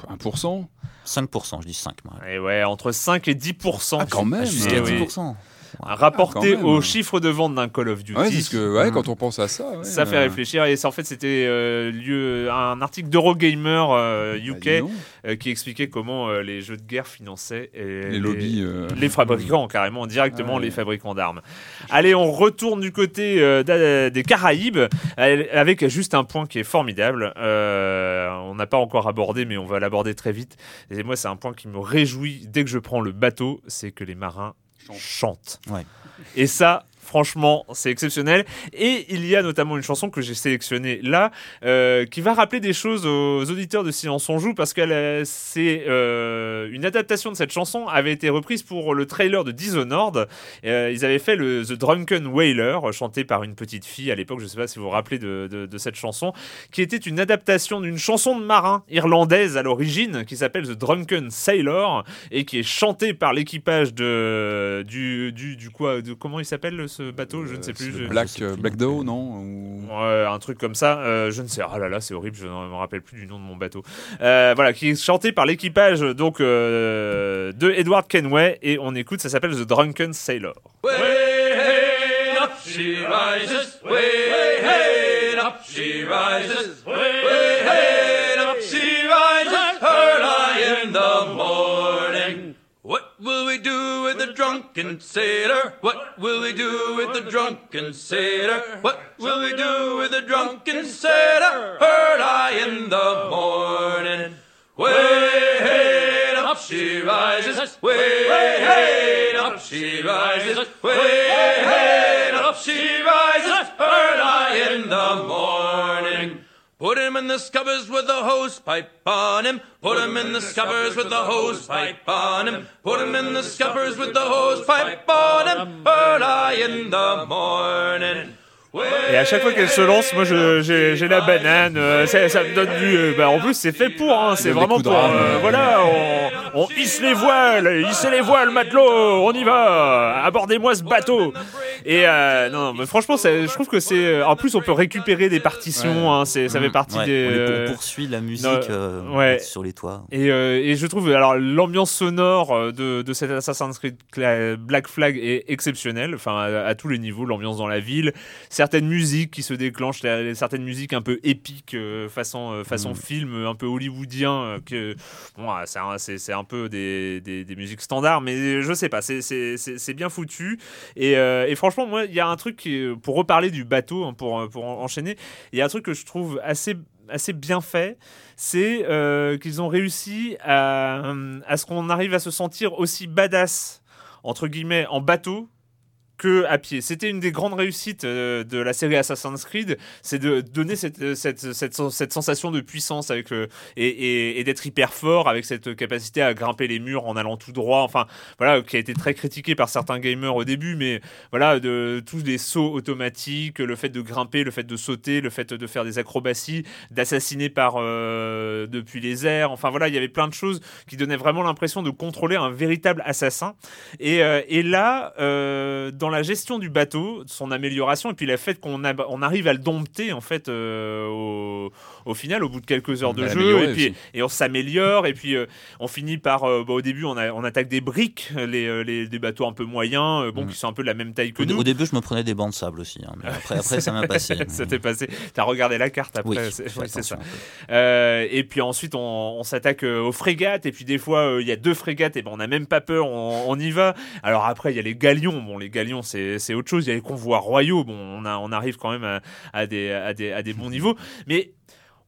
1% 5%, je dis 5. Et ouais, entre 5 et 10%. Ah, quand même Jusqu'à 10%. Rapporté ah, au chiffre de vente d'un Call of Duty. Ouais, parce que ouais, quand on pense à ça. ça fait réfléchir. Et ça, en fait, c'était euh, lieu, un article d'Eurogamer UK euh, bah, euh, qui expliquait comment les jeux de guerre finançaient les, les lobbies. Les fabricants, carrément, directement les fabricants d'armes. Allez, on retourne du côté des Caraïbes avec juste un point qui est formidable. on n'a pas encore abordé, mais on va l'aborder très vite. Et moi, c'est un point qui me réjouit dès que je prends le bateau c'est que les marins chante. Et ça, Franchement, c'est exceptionnel. Et il y a notamment une chanson que j'ai sélectionnée là, euh, qui va rappeler des choses aux auditeurs de Silence on joue, parce que c'est euh, une adaptation de cette chanson avait été reprise pour le trailer de Dishonored. Euh, ils avaient fait le The Drunken Whaler, chanté par une petite fille à l'époque. Je ne sais pas si vous vous rappelez de, de, cette chanson, qui était une adaptation d'une chanson de marin irlandaise à l'origine, qui s'appelle The Drunken Sailor et qui est chantée par l'équipage de du, du, du quoi, de, comment il s'appelle ce bateau Je ne sais plus. Black, Black Doe, non Ouais, un truc comme ça. Euh, je ne sais. Ah là là, c'est horrible. Je ne me rappelle plus du nom de mon bateau. Euh, voilà, qui est chanté par l'équipage donc euh, de Edward Kenway et on écoute. Ça s'appelle The Drunken Sailor. Way, hey, up she rises. Way, hey, up she rises. Way, drunken sailor? What will we do with the drunken sailor? What will we do with the drunken sailor? Heard I in the morning. Way hey up she rises. Way hey up she rises. Way hey up she rises. Heard I in the morning. Put him in the scuppers with the hose pipe on him. Put him in the scuppers with the hose pipe on him. Put him in the scuppers with the hose pipe on him. Early in the morning. Et à chaque fois qu'elle se lance, moi j'ai la banane, euh, ça, ça me donne du. euh, bah, en plus, c'est fait pour, hein, c'est vraiment pour. euh, voilà, on, on hisse les voiles, hissez les voiles, matelot, on y va, abordez-moi ce bateau. Et euh, non, mais franchement, je trouve que c'est. En plus, on peut récupérer des partitions, hein, c'est- ça fait partie Ouais, des. on, euh, on poursuit la musique euh, ouais. sur les toits. Et, euh, et je trouve alors l'ambiance sonore de, de cet Assassin's Creed Black Flag est exceptionnelle, enfin à, à tous les niveaux, l'ambiance dans la ville, certaines musiques qui se déclenchent, la- certaines musiques un peu épiques euh, façon euh, façon Mm. film, un peu hollywoodien, euh, que bon, ah, c'est un, peu des, des, des musiques standards, mais je sais pas, c'est- bien foutu. Et, et franchement, moi, il y a un truc qui pour reparler du bateau, hein, pour pour en- enchaîner, il y a un truc que je trouve assez assez bien fait, c'est euh, qu'ils ont réussi à, à ce qu'on arrive à se sentir aussi badass entre guillemets en bateau que à pied. C'était une des grandes réussites euh, de la série Assassin's Creed, c'est de donner cette, cette, cette, cette sensation de puissance avec et, et, d'être hyper fort avec cette capacité à grimper les murs en allant tout droit. Enfin, voilà, qui a été très critiqué par certains gamers au début, mais voilà, de tous les sauts automatiques, le fait de grimper, le fait de sauter, le fait de faire des acrobaties, d'assassiner par euh, depuis les airs. Enfin voilà, il y avait plein de choses qui donnaient vraiment l'impression de contrôler un véritable assassin. Et, euh, et là, euh, dans la gestion du bateau, son amélioration, et puis le fait qu'on on arrive à le dompter en fait euh, au, au final, au bout de quelques heures de jeu, et puis aussi. et on s'améliore, et puis euh, on finit par, euh, bah, au début, on, a- on attaque des briques, les, les- des bateaux un peu moyens, bon, Mm. qui sont un peu de la même taille que Au, nous. au début, je me prenais des bancs de sable aussi. hein, mais après, après ça m'a passé. ça t'est passé. T'as regardé la carte après. Oui, c'est ça. et puis ensuite, on, on s'attaque aux frégates. Et puis des fois, il y a deux frégates. Et ben, on n'a même pas peur. On, on y va. Alors après, il y a les galions. Bon, les galions, c'est c'est autre chose. Il y a les convois royaux. Bon, on, a, on arrive quand même à, à des, à, des, à des bons niveaux. Mais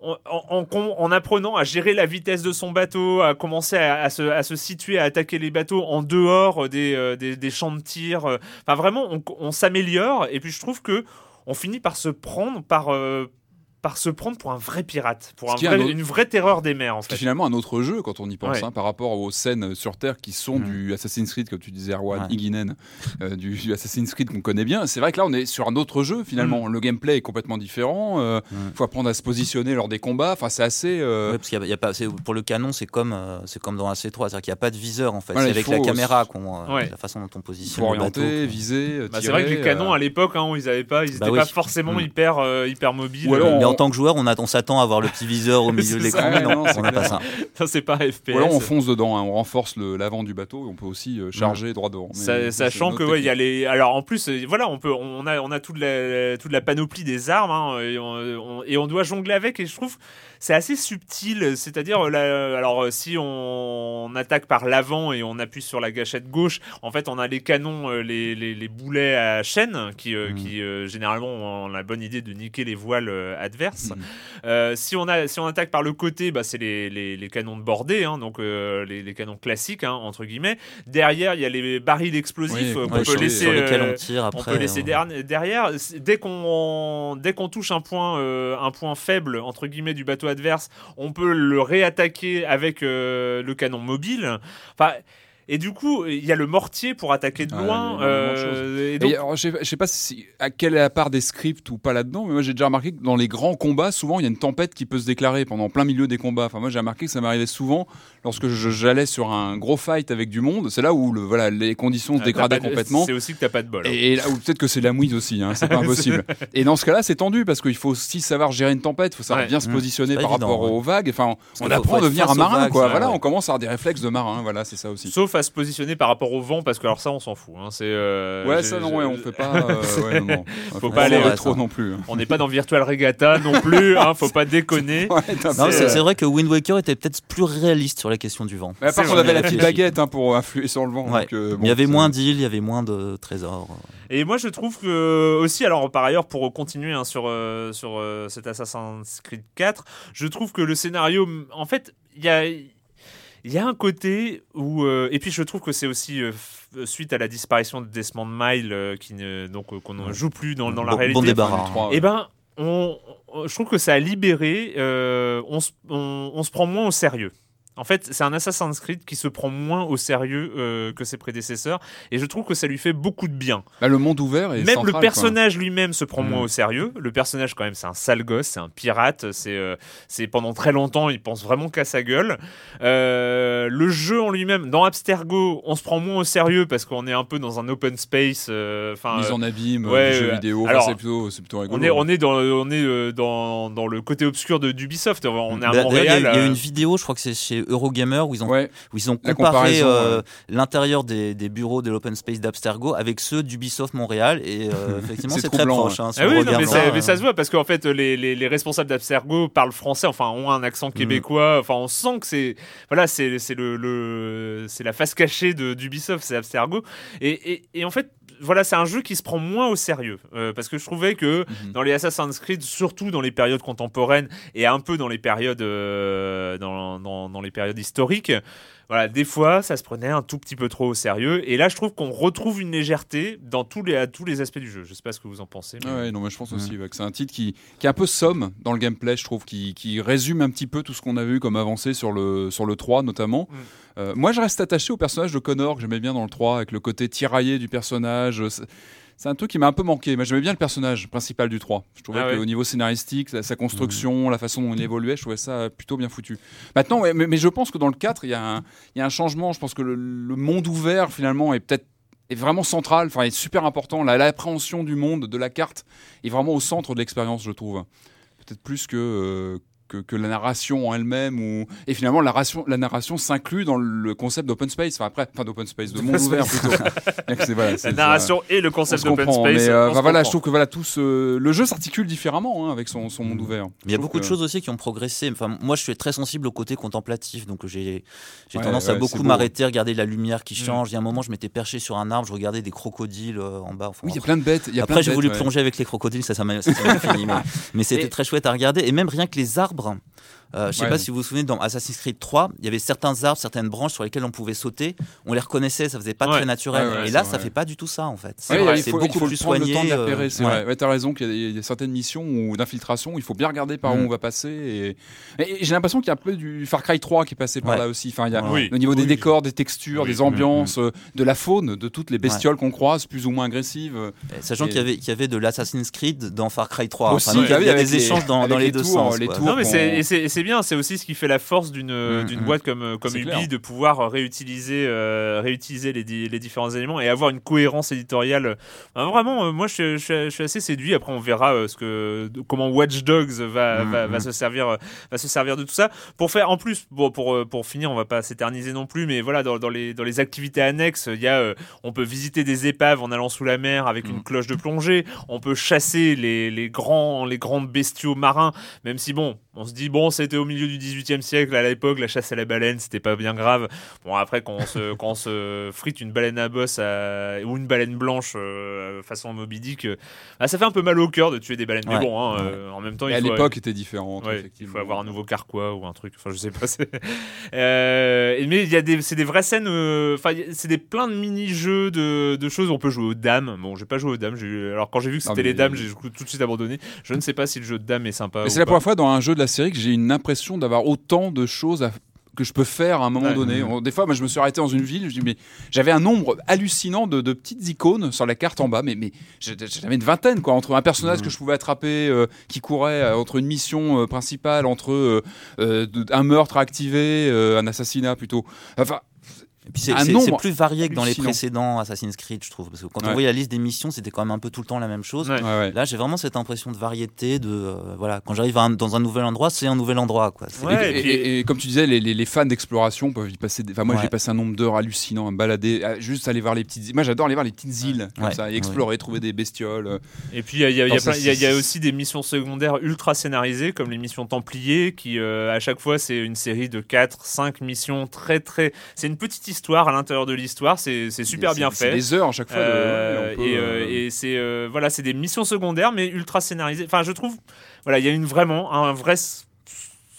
en, en- en- en apprenant à gérer la vitesse de son bateau, à commencer à, à se, à se situer, à attaquer les bateaux en dehors des, euh, des, des champs de tir. euh, Enfin, vraiment, on, on s'améliore. Et puis, je trouve que on finit par se prendre par. euh, par se prendre pour un vrai pirate, pour Ce un qui est vrai- un autre- une vraie terreur des mers en fait. finalement un autre jeu quand on y pense, Ouais. hein, par rapport aux scènes sur Terre qui sont Mm. du Assassin's Creed, comme tu disais, Erwan, Ouais. Euh, du, du Assassin's Creed qu'on connaît bien. C'est vrai que là, on est sur un autre jeu Mm. finalement. Le gameplay est complètement différent. Il Mm. faut apprendre à se positionner lors des combats. Enfin, c'est assez. euh, Ouais, parce qu'il y a- il y a pas, c'est- pour le canon, c'est comme, euh, c'est comme dans AC3, c'est-à-dire qu'il n'y a pas de viseur en fait. Voilà, c'est il avec faut- la caméra qu'on, euh, Ouais. la façon dont on Il positionne faut le bateau. orienter, viser. euh, Bah, c'est vrai que les canons euh, à l'époque, hein, ils avaient pas, ils étaient Bah oui. pas forcément Mm. hyper, euh, hyper mobiles. Ou alors, en tant que joueur, on, a- on s'attend à avoir le petit viseur au milieu de l'écran. non, on n'a pas ça. Ça, c'est pas FPS. Ou alors on fonce dedans, hein, on renforce l'avant du bateau et on peut aussi euh, charger droit devant. Mais ça, sachant que ouais, il y a les. Alors en plus, euh, voilà, on peut, on a, on a toute la, toute la panoplie des armes hein, et, on, on- et on doit jongler avec. Et je trouve c'est assez subtil. C'est-à-dire, alors euh, si on, attaque par l'avant et on appuie sur la gâchette gauche, en fait, on a les canons, euh, les, les, les boulets à chaîne qui, euh, qui euh, généralement ont la bonne idée de niquer les voiles euh, Mhm. Euh, si on a, si on attaque par le côté, bah, c'est les, les, les canons de bordée, hein, donc euh, les, les canons classiques hein, entre guillemets. Derrière, il y a les barils explosifs Oui, qu'on Ouais, peut laisser. sur lesquels on tire après. on peut laisser derni- derrière. Dès qu'on touche un point euh, un point faible entre guillemets du bateau adverse, on peut le réattaquer avec le canon mobile. Enfin. Et du coup, il y a le mortier pour attaquer de loin. il y a énormément de euh, et Et donc- alors, je sais, pas si, à quelle est la part des scripts ou pas là-dedans, mais moi j'ai déjà remarqué que dans les grands combats, souvent il y a une tempête qui peut se déclarer pendant plein milieu des combats. Enfin, moi j'ai remarqué que ça m'arrivait souvent lorsque j'allais sur un gros fight avec du monde. C'est là où le, voilà, les conditions se euh, dégradaient complètement. C'est aussi que t'as pas de bol. hein. Et là, ou peut-être que c'est la mouise aussi, hein, c'est pas impossible. Et dans ce cas-là, c'est tendu parce qu'il faut aussi savoir gérer une tempête, il faut savoir Ouais. bien se Mmh. positionner par évident, rapport ouais. aux vagues. Enfin, on apprend à devenir un marin, vagues, quoi. ça, Voilà, ouais. on commence à avoir des réflexes de marin. Voilà, c'est ça aussi. Sauf à se positionner par rapport au vent, parce que alors ça, on s'en fout. hein. C'est, euh, Ouais, ça non, ouais, on fait pas. euh, ouais, non, non. Faut pas aller- trop non plus. hein. On n'est pas dans Virtual Regatta non plus, hein, faut pas déconner. Ouais, c'est euh, c'est vrai que Wind Waker était peut-être plus réaliste sur la question du vent. Mais à part qu'on avait la petite baguette hein, pour influer sur le vent. Ouais. donc, euh, bon, il y avait moins d'îles, il y avait moins de trésors. Et moi, je trouve que aussi, alors par ailleurs, pour continuer hein, sur euh, sur euh, cet Assassin's Creed 4, je trouve que le scénario, en fait, il y a il y a un côté où euh, et puis je trouve que c'est aussi euh, f- suite à la disparition de Desmond Mile euh, qui ne donc euh, qu'on ne joue plus dans, dans la bon, réalité. bon débarras. Et ben, on, je trouve que ça a libéré. euh, on se prend moins au sérieux. En fait, c'est un Assassin's Creed qui se prend moins au sérieux euh, que ses prédécesseurs, et je trouve que ça lui fait beaucoup de bien. Bah, le monde ouvert est Même central, le personnage lui-même se prend Mm. moins au sérieux. Le personnage, quand même, c'est un sale gosse, c'est un pirate. C'est, euh, c'est pendant très longtemps, il pense vraiment qu'à sa gueule. Euh, le jeu en lui-même, dans Abstergo, on se prend moins au sérieux parce qu'on est un peu dans un open space. euh, Enfin, Mise en abîme, ouais, du jeu vidéo. Enfin, c'est plutôt, c'est plutôt rigolo. on est, on est dans, on est euh, dans, dans le côté obscur de d'Ubisoft. On est à Bah, d'ailleurs, Il y a- Montréal. il y, a une vidéo, je crois que c'est chez Eurogamer, où ils ont, Ouais. où ils ont La comparé euh, ouais. l'intérieur des, des bureaux de l'open space d'Abstergo avec ceux d'Ubisoft Montréal. Et euh, effectivement, C'est très proche. hein, si Ah oui, non, mais, ça, ça, mais ça se voit parce qu'en fait les, les, les responsables d'Abstergo parlent français, enfin ont un accent québécois. Enfin, on sent que c'est voilà, c'est c'est le, le c'est la face cachée d'Ubisoft, c'est Abstergo. Et, et, et en fait, voilà, c'est un jeu qui se prend moins au sérieux euh, parce que je trouvais que dans les Assassin's Creed, surtout dans les périodes contemporaines et un peu dans les périodes euh, dans, dans, dans les périodes historiques. Voilà, des fois, ça se prenait un tout petit peu trop au sérieux. Et là, je trouve qu'on retrouve une légèreté dans tous les, à tous les aspects du jeu. Je sais pas ce que vous en pensez. mais- Ah ouais, non, mais je pense aussi ouais, que c'est un titre qui, qui est un peu somme dans le gameplay, je trouve, qui, qui résume un petit peu tout ce qu'on a vu comme avancé sur le, sur le 3 notamment. Mm. Euh, moi, je reste attaché au personnage de Connor que j'aimais bien dans le 3, avec le côté tiraillé du personnage. C'est- C'est un truc qui m'a un peu manqué. Moi, j'aimais bien le personnage principal du 3. Je trouvais Ah ouais. qu'au niveau scénaristique, sa, sa construction, la façon dont il évoluait, je trouvais ça plutôt bien foutu. Maintenant, ouais, mais, mais je pense que dans le 4, il y, a un- il y a un changement. Je pense que le, le monde ouvert, finalement, est peut-être est vraiment central, enfin est super important. La- L'appréhension du monde, de la carte, est vraiment au centre de l'expérience, je trouve. Peut-être plus que, euh, que, que la narration en elle-même. Ou... Et finalement, la narration, la narration s'inclut dans le concept d'open space. Enfin, après, enfin d'open space, de monde ouvert plutôt. C'est- voilà, c'est- La narration et le on concept d'open comprend, space. mais euh, se voilà, je trouve que voilà, tout ce- le jeu s'articule différemment hein, avec son, son monde ouvert. Mais il y a beaucoup de choses aussi qui ont progressé. Enfin, moi, je suis très sensible au côté contemplatif, donc j'ai j'ai Ouais, tendance ouais, à beaucoup beau. m'arrêter, regarder la lumière qui Mm. change. Il y a un moment, je m'étais perché sur un arbre, je regardais des crocodiles euh, en bas. Enfin, Oui, il y a plein de bêtes. Y a Après, j'ai bêtes, voulu ouais. plonger avec les crocodiles, ça, ça m'a ça, ça m'a fini. Mais, mais c'était Et- très chouette à regarder. Et même rien que les arbres libre euh, je sais Ouais. pas si vous vous souvenez, dans Assassin's Creed 3, il y avait certains arbres, certaines branches sur lesquelles on pouvait sauter. On les reconnaissait, ça faisait pas Ouais. très naturel. Ouais, ouais, et là, ça fait pas du tout ça, en fait. C'est beaucoup faut plus soigné. le temps de euh, c'est vrai. T'as raison qu'il y, a des- il y a certaines missions ou d'infiltration, il faut bien regarder par où Mm. on va passer. Et, et j'ai l'impression qu'il y a un peu du Far Cry 3 qui est passé par là aussi. Enfin, il y a, Oui. Au niveau des décors, des textures, Oui. des ambiances, euh, de la faune, de toutes les bestioles qu'on croise, plus ou moins agressives. euh, Sachant Et- qu'il y avait, y avait de l'Assassin's Creed dans Far Cry 3. Aussi, donc il y a, oui, il y a avec des échanges dans, les, deux sens. et et c'est bien, c'est aussi ce qui fait la force d'une Mm, d'une mm. boîte comme comme C'est Ubi clair. de pouvoir réutiliser euh, réutiliser les, di- les différents éléments et avoir une cohérence éditoriale. Euh, vraiment, euh, moi je, suis- je, suis- je suis assez séduit. Après on verra euh, ce que comment Watch Dogs va Mm, va, va se servir euh, va se servir de tout ça pour faire en plus bon, pour euh, pour finir on va pas s'éterniser non plus mais voilà dans, dans les dans les activités annexes il y a euh, on peut visiter des épaves en allant sous la mer avec une cloche de plongée on peut chasser les, les grands les grands bestiaux marins même si bon on se dit bon c'était au milieu du 18e siècle à l'époque la chasse à la baleine c'était pas bien grave bon après quand on se quand on se frite une baleine à bosse à- ou une baleine blanche euh, façon Moby Dick euh, ah, ça fait un peu mal au cœur de tuer des baleines mais bon hein, euh, en même temps il à faut l'époque était différente. Ouais, il faut avoir un nouveau carquois ou un truc. Enfin, je sais pas. c'est- mais il y a des, c'est des vraies scènes. Enfin, c'est des plein de mini-jeux de, de choses. On peut jouer aux dames. Bon, j'ai pas joué aux dames. j'ai- Alors quand j'ai vu que c'était les dames, j'ai tout de suite abandonné. Je ne sais pas si le jeu de dames est sympa. Mais c'est la première fois dans un jeu de la série que j'ai une impression d'avoir autant de choses à- que je peux faire à un moment Ouais. donné. On- Des fois, moi, je me suis arrêté dans une ville, je dis, mais j'avais un nombre hallucinant de, de petites icônes sur la carte en bas, mais, mais j'avais une vingtaine, quoi, entre un personnage que je pouvais attraper euh, qui courait, euh, entre une mission euh, principale, entre de- un meurtre activé, un assassinat plutôt. Enfin, c'est- nombre plus varié que dans les précédents Assassin's Creed, je trouve. Parce que quand Ouais. on voyait la liste des missions, c'était quand même un peu tout le temps la même chose. Ouais. ouais, ouais. Là, j'ai vraiment cette impression de variété. De euh, voilà, quand j'arrive dans un nouvel endroit, c'est un nouvel endroit, quoi. Et, et puis- et- et comme tu disais, les, les- les fans d'exploration peuvent y passer. des- Enfin, moi, Ouais. j'ai passé un nombre d'heures hallucinant à me balader, à juste aller voir les petites. Moi, j'adore aller voir les petites îles, comme Ouais. ça, et Ouais. explorer, trouver des bestioles. euh. Et puis il y a, y aussi des missions secondaires ultra scénarisées comme les missions Templiers qui euh, à chaque fois c'est une série de 4 5 missions très très c'est une petite histoire à l'intérieur de l'histoire, c'est c'est super C'est- bien c'est fait. des heures à chaque fois. de- Euh, ouais, on peut, et, euh, euh, et c'est voilà, c'est des missions secondaires mais ultra scénarisées. Enfin, je trouve voilà, il y a une vraiment un vrai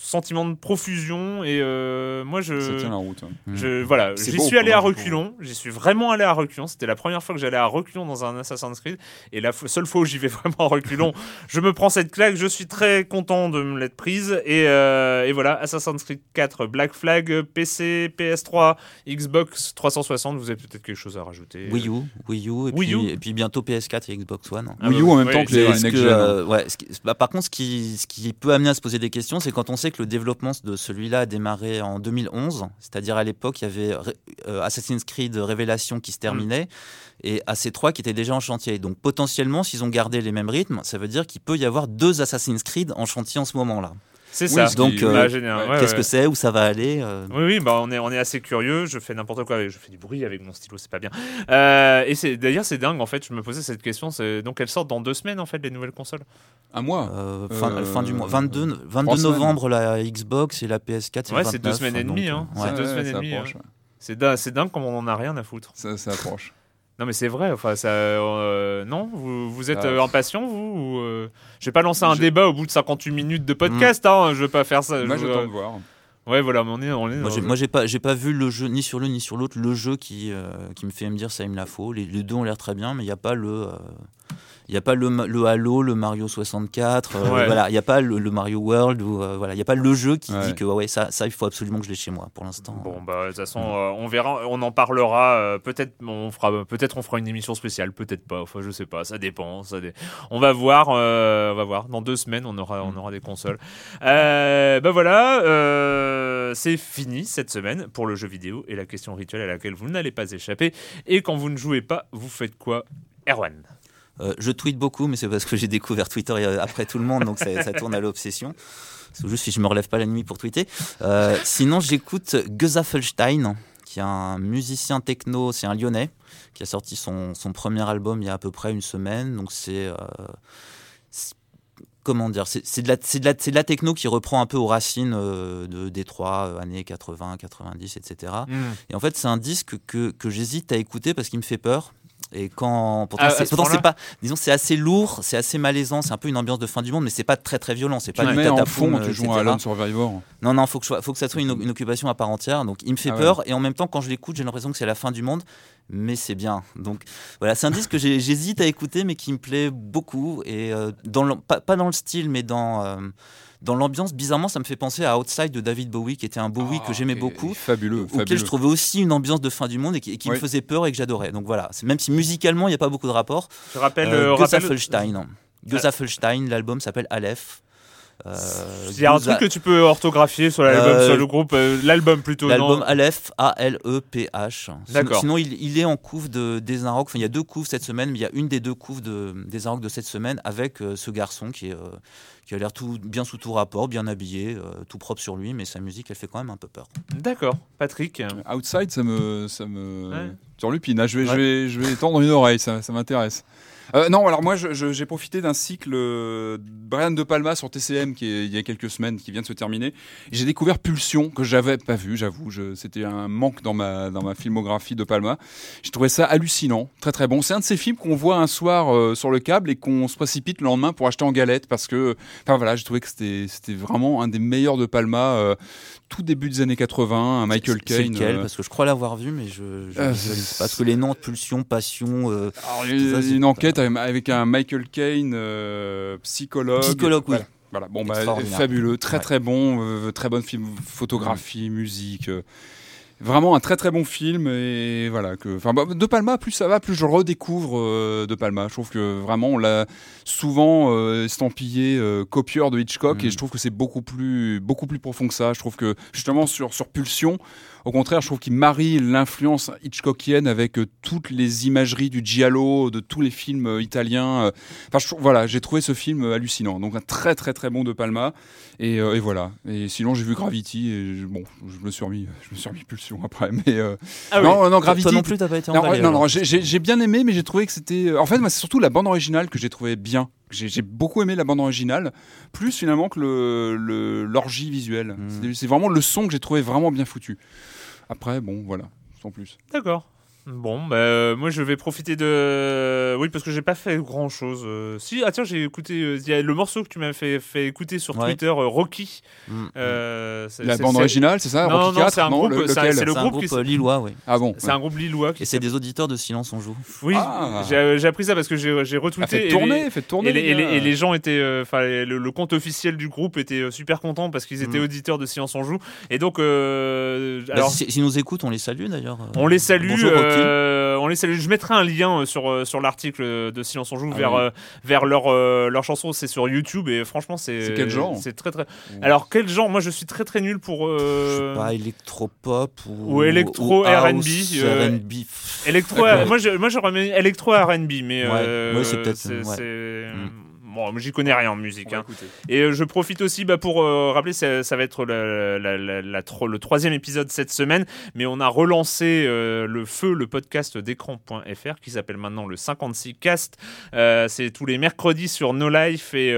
sentiment de profusion et euh, moi je Ça tient la route. hein. je voilà j'y suis allé à reculons j'y suis vraiment allé à reculons c'était la première fois que j'allais à reculons dans un Assassin's Creed et la seule fois où j'y vais vraiment à reculons je me prends cette claque je suis très content de me l'être prise et, euh, et voilà Assassin's Creed 4 Black Flag PC PS3 Xbox 360 vous avez peut-être quelque chose à rajouter Wii U, Wii U, et, Wii puis, U. et puis bientôt PS4 et Xbox One. Ah Wii U en oui, même temps oui, que les que, gen. hein. euh, ouais, ce qui- bah, par contre, ce qui, ce qui peut amener à se poser des questions, c'est quand on sait que le développement de celui-là a démarré en 2011, c'est-à-dire à, l'époque, il y avait euh, Assassin's Creed Révélation qui se terminait et AC3 qui était déjà en chantier. Donc potentiellement, s'ils ont gardé les mêmes rythmes, ça veut dire qu'il peut y avoir deux Assassin's Creed en chantier en ce moment-là. C'est Oui, ça Donc, euh, ouais, Ouais, Qu'est-ce ouais. que c'est Où ça va aller euh, Oui, oui, bah on est, on est assez curieux. Je fais n'importe quoi avec, je fais du bruit avec mon stylo, c'est pas bien. Euh, et c'est d'ailleurs c'est dingue en fait. Je me posais cette question. C'est donc elles sortent dans deux semaines en fait les nouvelles consoles? Un mois. euh, fin, Euh, fin du mois. 22, 22 trois semaines. novembre, la Xbox et la PS4. Ouais, c'est deux 29, semaines et demie, hein. ouais. C'est deux Ouais, semaines et demie, hein. ouais. C'est dingue, c'est dingue comme on en a rien à foutre. Ça, ça approche. Non mais c'est vrai. Enfin ça, euh, non, vous, vous êtes Ah. euh, impatient vous ou, euh, Je vais pas lancer un Je- débat au bout de 58 minutes de podcast. Hein, je vais pas faire ça. Moi, je- j'attends de voir. Ouais, voilà, on est, on est. Moi, j'ai, moi, j'ai pas, j'ai pas vu le jeu ni sur l'un ni sur l'autre. Le jeu qui, euh, qui me fait me dire ça, il me la faut. Les, les deux ont l'air très bien, mais il n'y a pas le, euh, il y a pas le, Halo, le Mario 64. euh, Ouais. Voilà, il n'y a pas le, le Mario World ou euh, voilà, il y a pas le jeu qui Ouais. dit que ouais, ça, ça, il faut absolument que je l'ai chez moi. Pour l'instant. Bon bah de toute façon euh, on verra, on en parlera. euh, peut-être on fera, peut-être on fera une émission spéciale, peut-être pas. Enfin je sais pas, ça dépend. Ça dé- On va voir, euh, on va voir. Dans deux semaines on aura, on aura des consoles. Euh, bah voilà, euh, c'est fini cette semaine pour le jeu vidéo et la question rituelle à laquelle vous n'allez pas échapper. Et quand vous ne jouez pas, vous faites quoi, Erwan? Euh, je tweete beaucoup, mais c'est parce que j'ai découvert Twitter euh, après tout le monde, donc ça, ça tourne à l'obsession. C'est juste si je me relève pas la nuit pour tweeter. Euh, sinon, j'écoute Gesaffelstein, qui est un musicien techno, c'est un Lyonnais, qui a sorti son, son premier album il y a à peu près une semaine. Donc c'est euh, comment dire, c'est de, la- de, de techno qui reprend un peu aux racines de Détroit, années 80, 90, etc. Et en fait, c'est un disque que, que j'hésite à écouter parce qu'il me fait peur. Et quand pourtant, Ah, c'est, ce pas, disons, c'est assez lourd, c'est assez malaisant, c'est un peu une ambiance de fin du monde, mais c'est pas très très violent, c'est Tu pas du mets en fond, euh, tu joues etc. à Alan Survivor. Non, non, faut que, je faut que ça soit une, une occupation à part entière. Donc, il me fait Ah ouais. peur. Et en même temps, quand je l'écoute, j'ai l'impression que c'est la fin du monde. Mais c'est bien. Donc, voilà, c'est un disque que j'hésite à écouter, mais qui me plaît beaucoup. Et euh, dans le- pas, pas dans le style, mais dans, euh, dans l'ambiance, bizarrement, ça me fait penser à Outside de David Bowie, qui était un Bowie Ah, que j'aimais ok, beaucoup. Fabuleux, Auquel fabuleux. je trouvais aussi une ambiance de fin du monde et qui, et qui Oui. me faisait peur et que j'adorais. Donc voilà, même si musicalement il n'y a pas beaucoup de rapport. Je rappelle, Euh, euh, rappelle- Gesaffelstein. Gesaffelstein, l'album s'appelle Aleph. Euh, Il y a un truc que tu peux orthographier sur l'album, Euh, sur le groupe, euh, l'album plutôt. L'album Aleph, A-L-E-P-H. Sinon- D'accord. Sinon, il, il est en couve de Desinrock. Enfin, il y a deux couves cette semaine, mais il y a une des deux couves de Desinrock de cette semaine avec euh, ce garçon qui, est, euh, qui a l'air tout bien sous tout rapport, bien habillé, euh, tout propre sur lui, mais sa musique, elle fait quand même un peu peur. D'accord, Patrick. Outside, ça me, ça me Ouais. turlupine. Ah, Je vais, je vais, je vais tendre une oreille, ça, ça m'intéresse. Euh, non, alors moi, j'ai profité d'un cycle euh, Brian De Palma sur TCM qui est, il y a quelques semaines, qui vient de se terminer. J'ai découvert Pulsion que j'avais pas vu, j'avoue. C'était un manque dans ma dans ma filmographie de Palma. J'ai trouvé ça hallucinant, très très bon. C'est un de ces films qu'on voit un soir euh, sur le câble et qu'on se précipite le lendemain pour acheter en galette parce que, enfin voilà, j'ai trouvé que c'était vraiment un des meilleurs de Palma. Euh, tout début des années 80, un Michael Caine. lequel euh, Parce que je crois l'avoir vu, mais je, je Euh, pas. Parce que les noms, pulsion, passion. euh, Alors, Ça, une enquête avec- un Michael Caine, euh, psychologue. Psychologue, oui. Voilà. Voilà. Bon, bah, fabuleux, très Ouais. très bon, euh, très bonne film, photographie, musique. euh, vraiment un très très bon film et voilà que enfin bah, De Palma plus ça va plus je redécouvre euh, De Palma je trouve que vraiment on l'a souvent euh, estampillé euh, copieur de Hitchcock Mm. et je trouve que c'est beaucoup plus beaucoup plus profond que ça je trouve que justement sur sur Pulsion au contraire je trouve qu'il marie l'influence hitchcockienne avec euh, toutes les imageries du giallo de tous les films euh, italiens euh. enfin je voilà j'ai trouvé ce film hallucinant donc un très très très bon De Palma et, et voilà et sinon j'ai vu Gravity et je- bon je me suis remis je me suis remis Pulsion après mais euh, Ah oui. non non Gravity Toi non plus, t'as pas été non, emballé. non, alors. non, j'ai- bien aimé, mais j'ai trouvé que c'était. En fait, c'est surtout la bande originale que j'ai trouvé bien. J'ai beaucoup aimé la bande originale, plus finalement que le- le- l'orgie visuelle. Mm. C'est- C'est vraiment le son que j'ai trouvé vraiment bien foutu. Après, bon, voilà, sans plus. D'accord. Bon, bah, euh, moi je vais profiter de. Oui, parce que j'ai pas fait grand chose. Si, ah tiens, j'ai écouté. euh, Il y a le morceau que tu m'as fait, fait écouter sur Ouais. Twitter, euh, Rocky. Mm. Euh, c'est- La bande originale, c'est ça Non, Rocky non, 4 c'est un groupe, le- c'est un- lequel c'est le groupe groupe qui euh, lillois, oui. Ah bon C'est un groupe lillois qui Et c'est des auditeurs de Silence on joue. Oui, Ah. j'ai j'ai appris ça parce que j'ai j'ai retweeté. Ah, faites et tourner, les- tourner. Et les, et les- gars. et les gens étaient, euh, enfin, le, le compte officiel du groupe était euh, super content parce qu'ils étaient Mm. auditeurs de Silence on joue. Et donc, euh, Bah, alors, si- S'ils nous écoutent, on les salue d'ailleurs. on les salue. Bonjour. Euh, on les salue. Je mettrai un lien euh, sur euh, sur l'article de Silence on joue Ah vers oui. vers leur leur chanson. C'est sur YouTube et franchement, c'est C'est quel genre C'est très très. Alors quel genre? Moi, je suis très très nul pour. Je euh, sais pas, électropop ou, ou électro R&B, R&B. Électro, moi je, moi j'aurais mis électro R&B, mais Ouais, ouais, c'est peut-être, Bon, j'y connais rien en musique. Hein. Et euh, je profite aussi bah, pour euh, rappeler, ça, ça va être la- la- le troisième épisode cette semaine, mais on a relancé euh, le feu, le podcast d'écran.fr qui s'appelle maintenant le 56 Cast. Euh, c'est tous les mercredis sur No Life et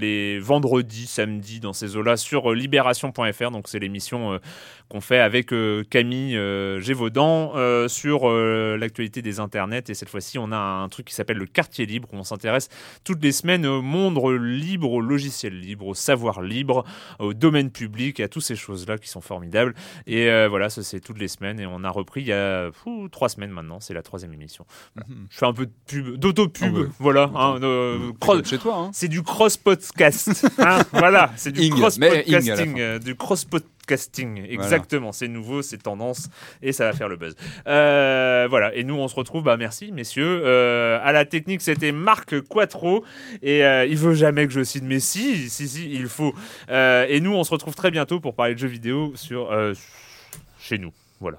les vendredis, samedis dans ces eaux-là sur libération.fr. Donc c'est l'émission qu'on fait avec Camille Gévaudan sur l'actualité des internets. Et cette fois-ci, on a un truc qui s'appelle le quartier libre où on s'intéresse toutes les semaines monde libre, au logiciel libre, au savoir libre, au domaine public, à toutes ces choses-là qui sont formidables. Et euh, voilà, ça c'est toutes les semaines. Et on a repris il y a trois semaines maintenant. C'est la troisième émission. Voilà. Mhm. Je fais un peu de pub, d'auto-pub. Ouais. Voilà. hein, euh, hein. c'est du cross podcast. hein, voilà, c'est du Ing, cross mais ing à la podcasting, fin. euh, du cross podcasting. Exactement, c'est nouveau, c'est tendance et ça va faire le buzz. Euh, voilà, et nous on se retrouve. Bah merci messieurs. Euh, à la technique, c'était Marc Quattro et euh, il veut jamais que je cite, mais si, si, si, il faut. Et nous on se retrouve très bientôt pour parler de jeux vidéo sur chez nous. Voilà.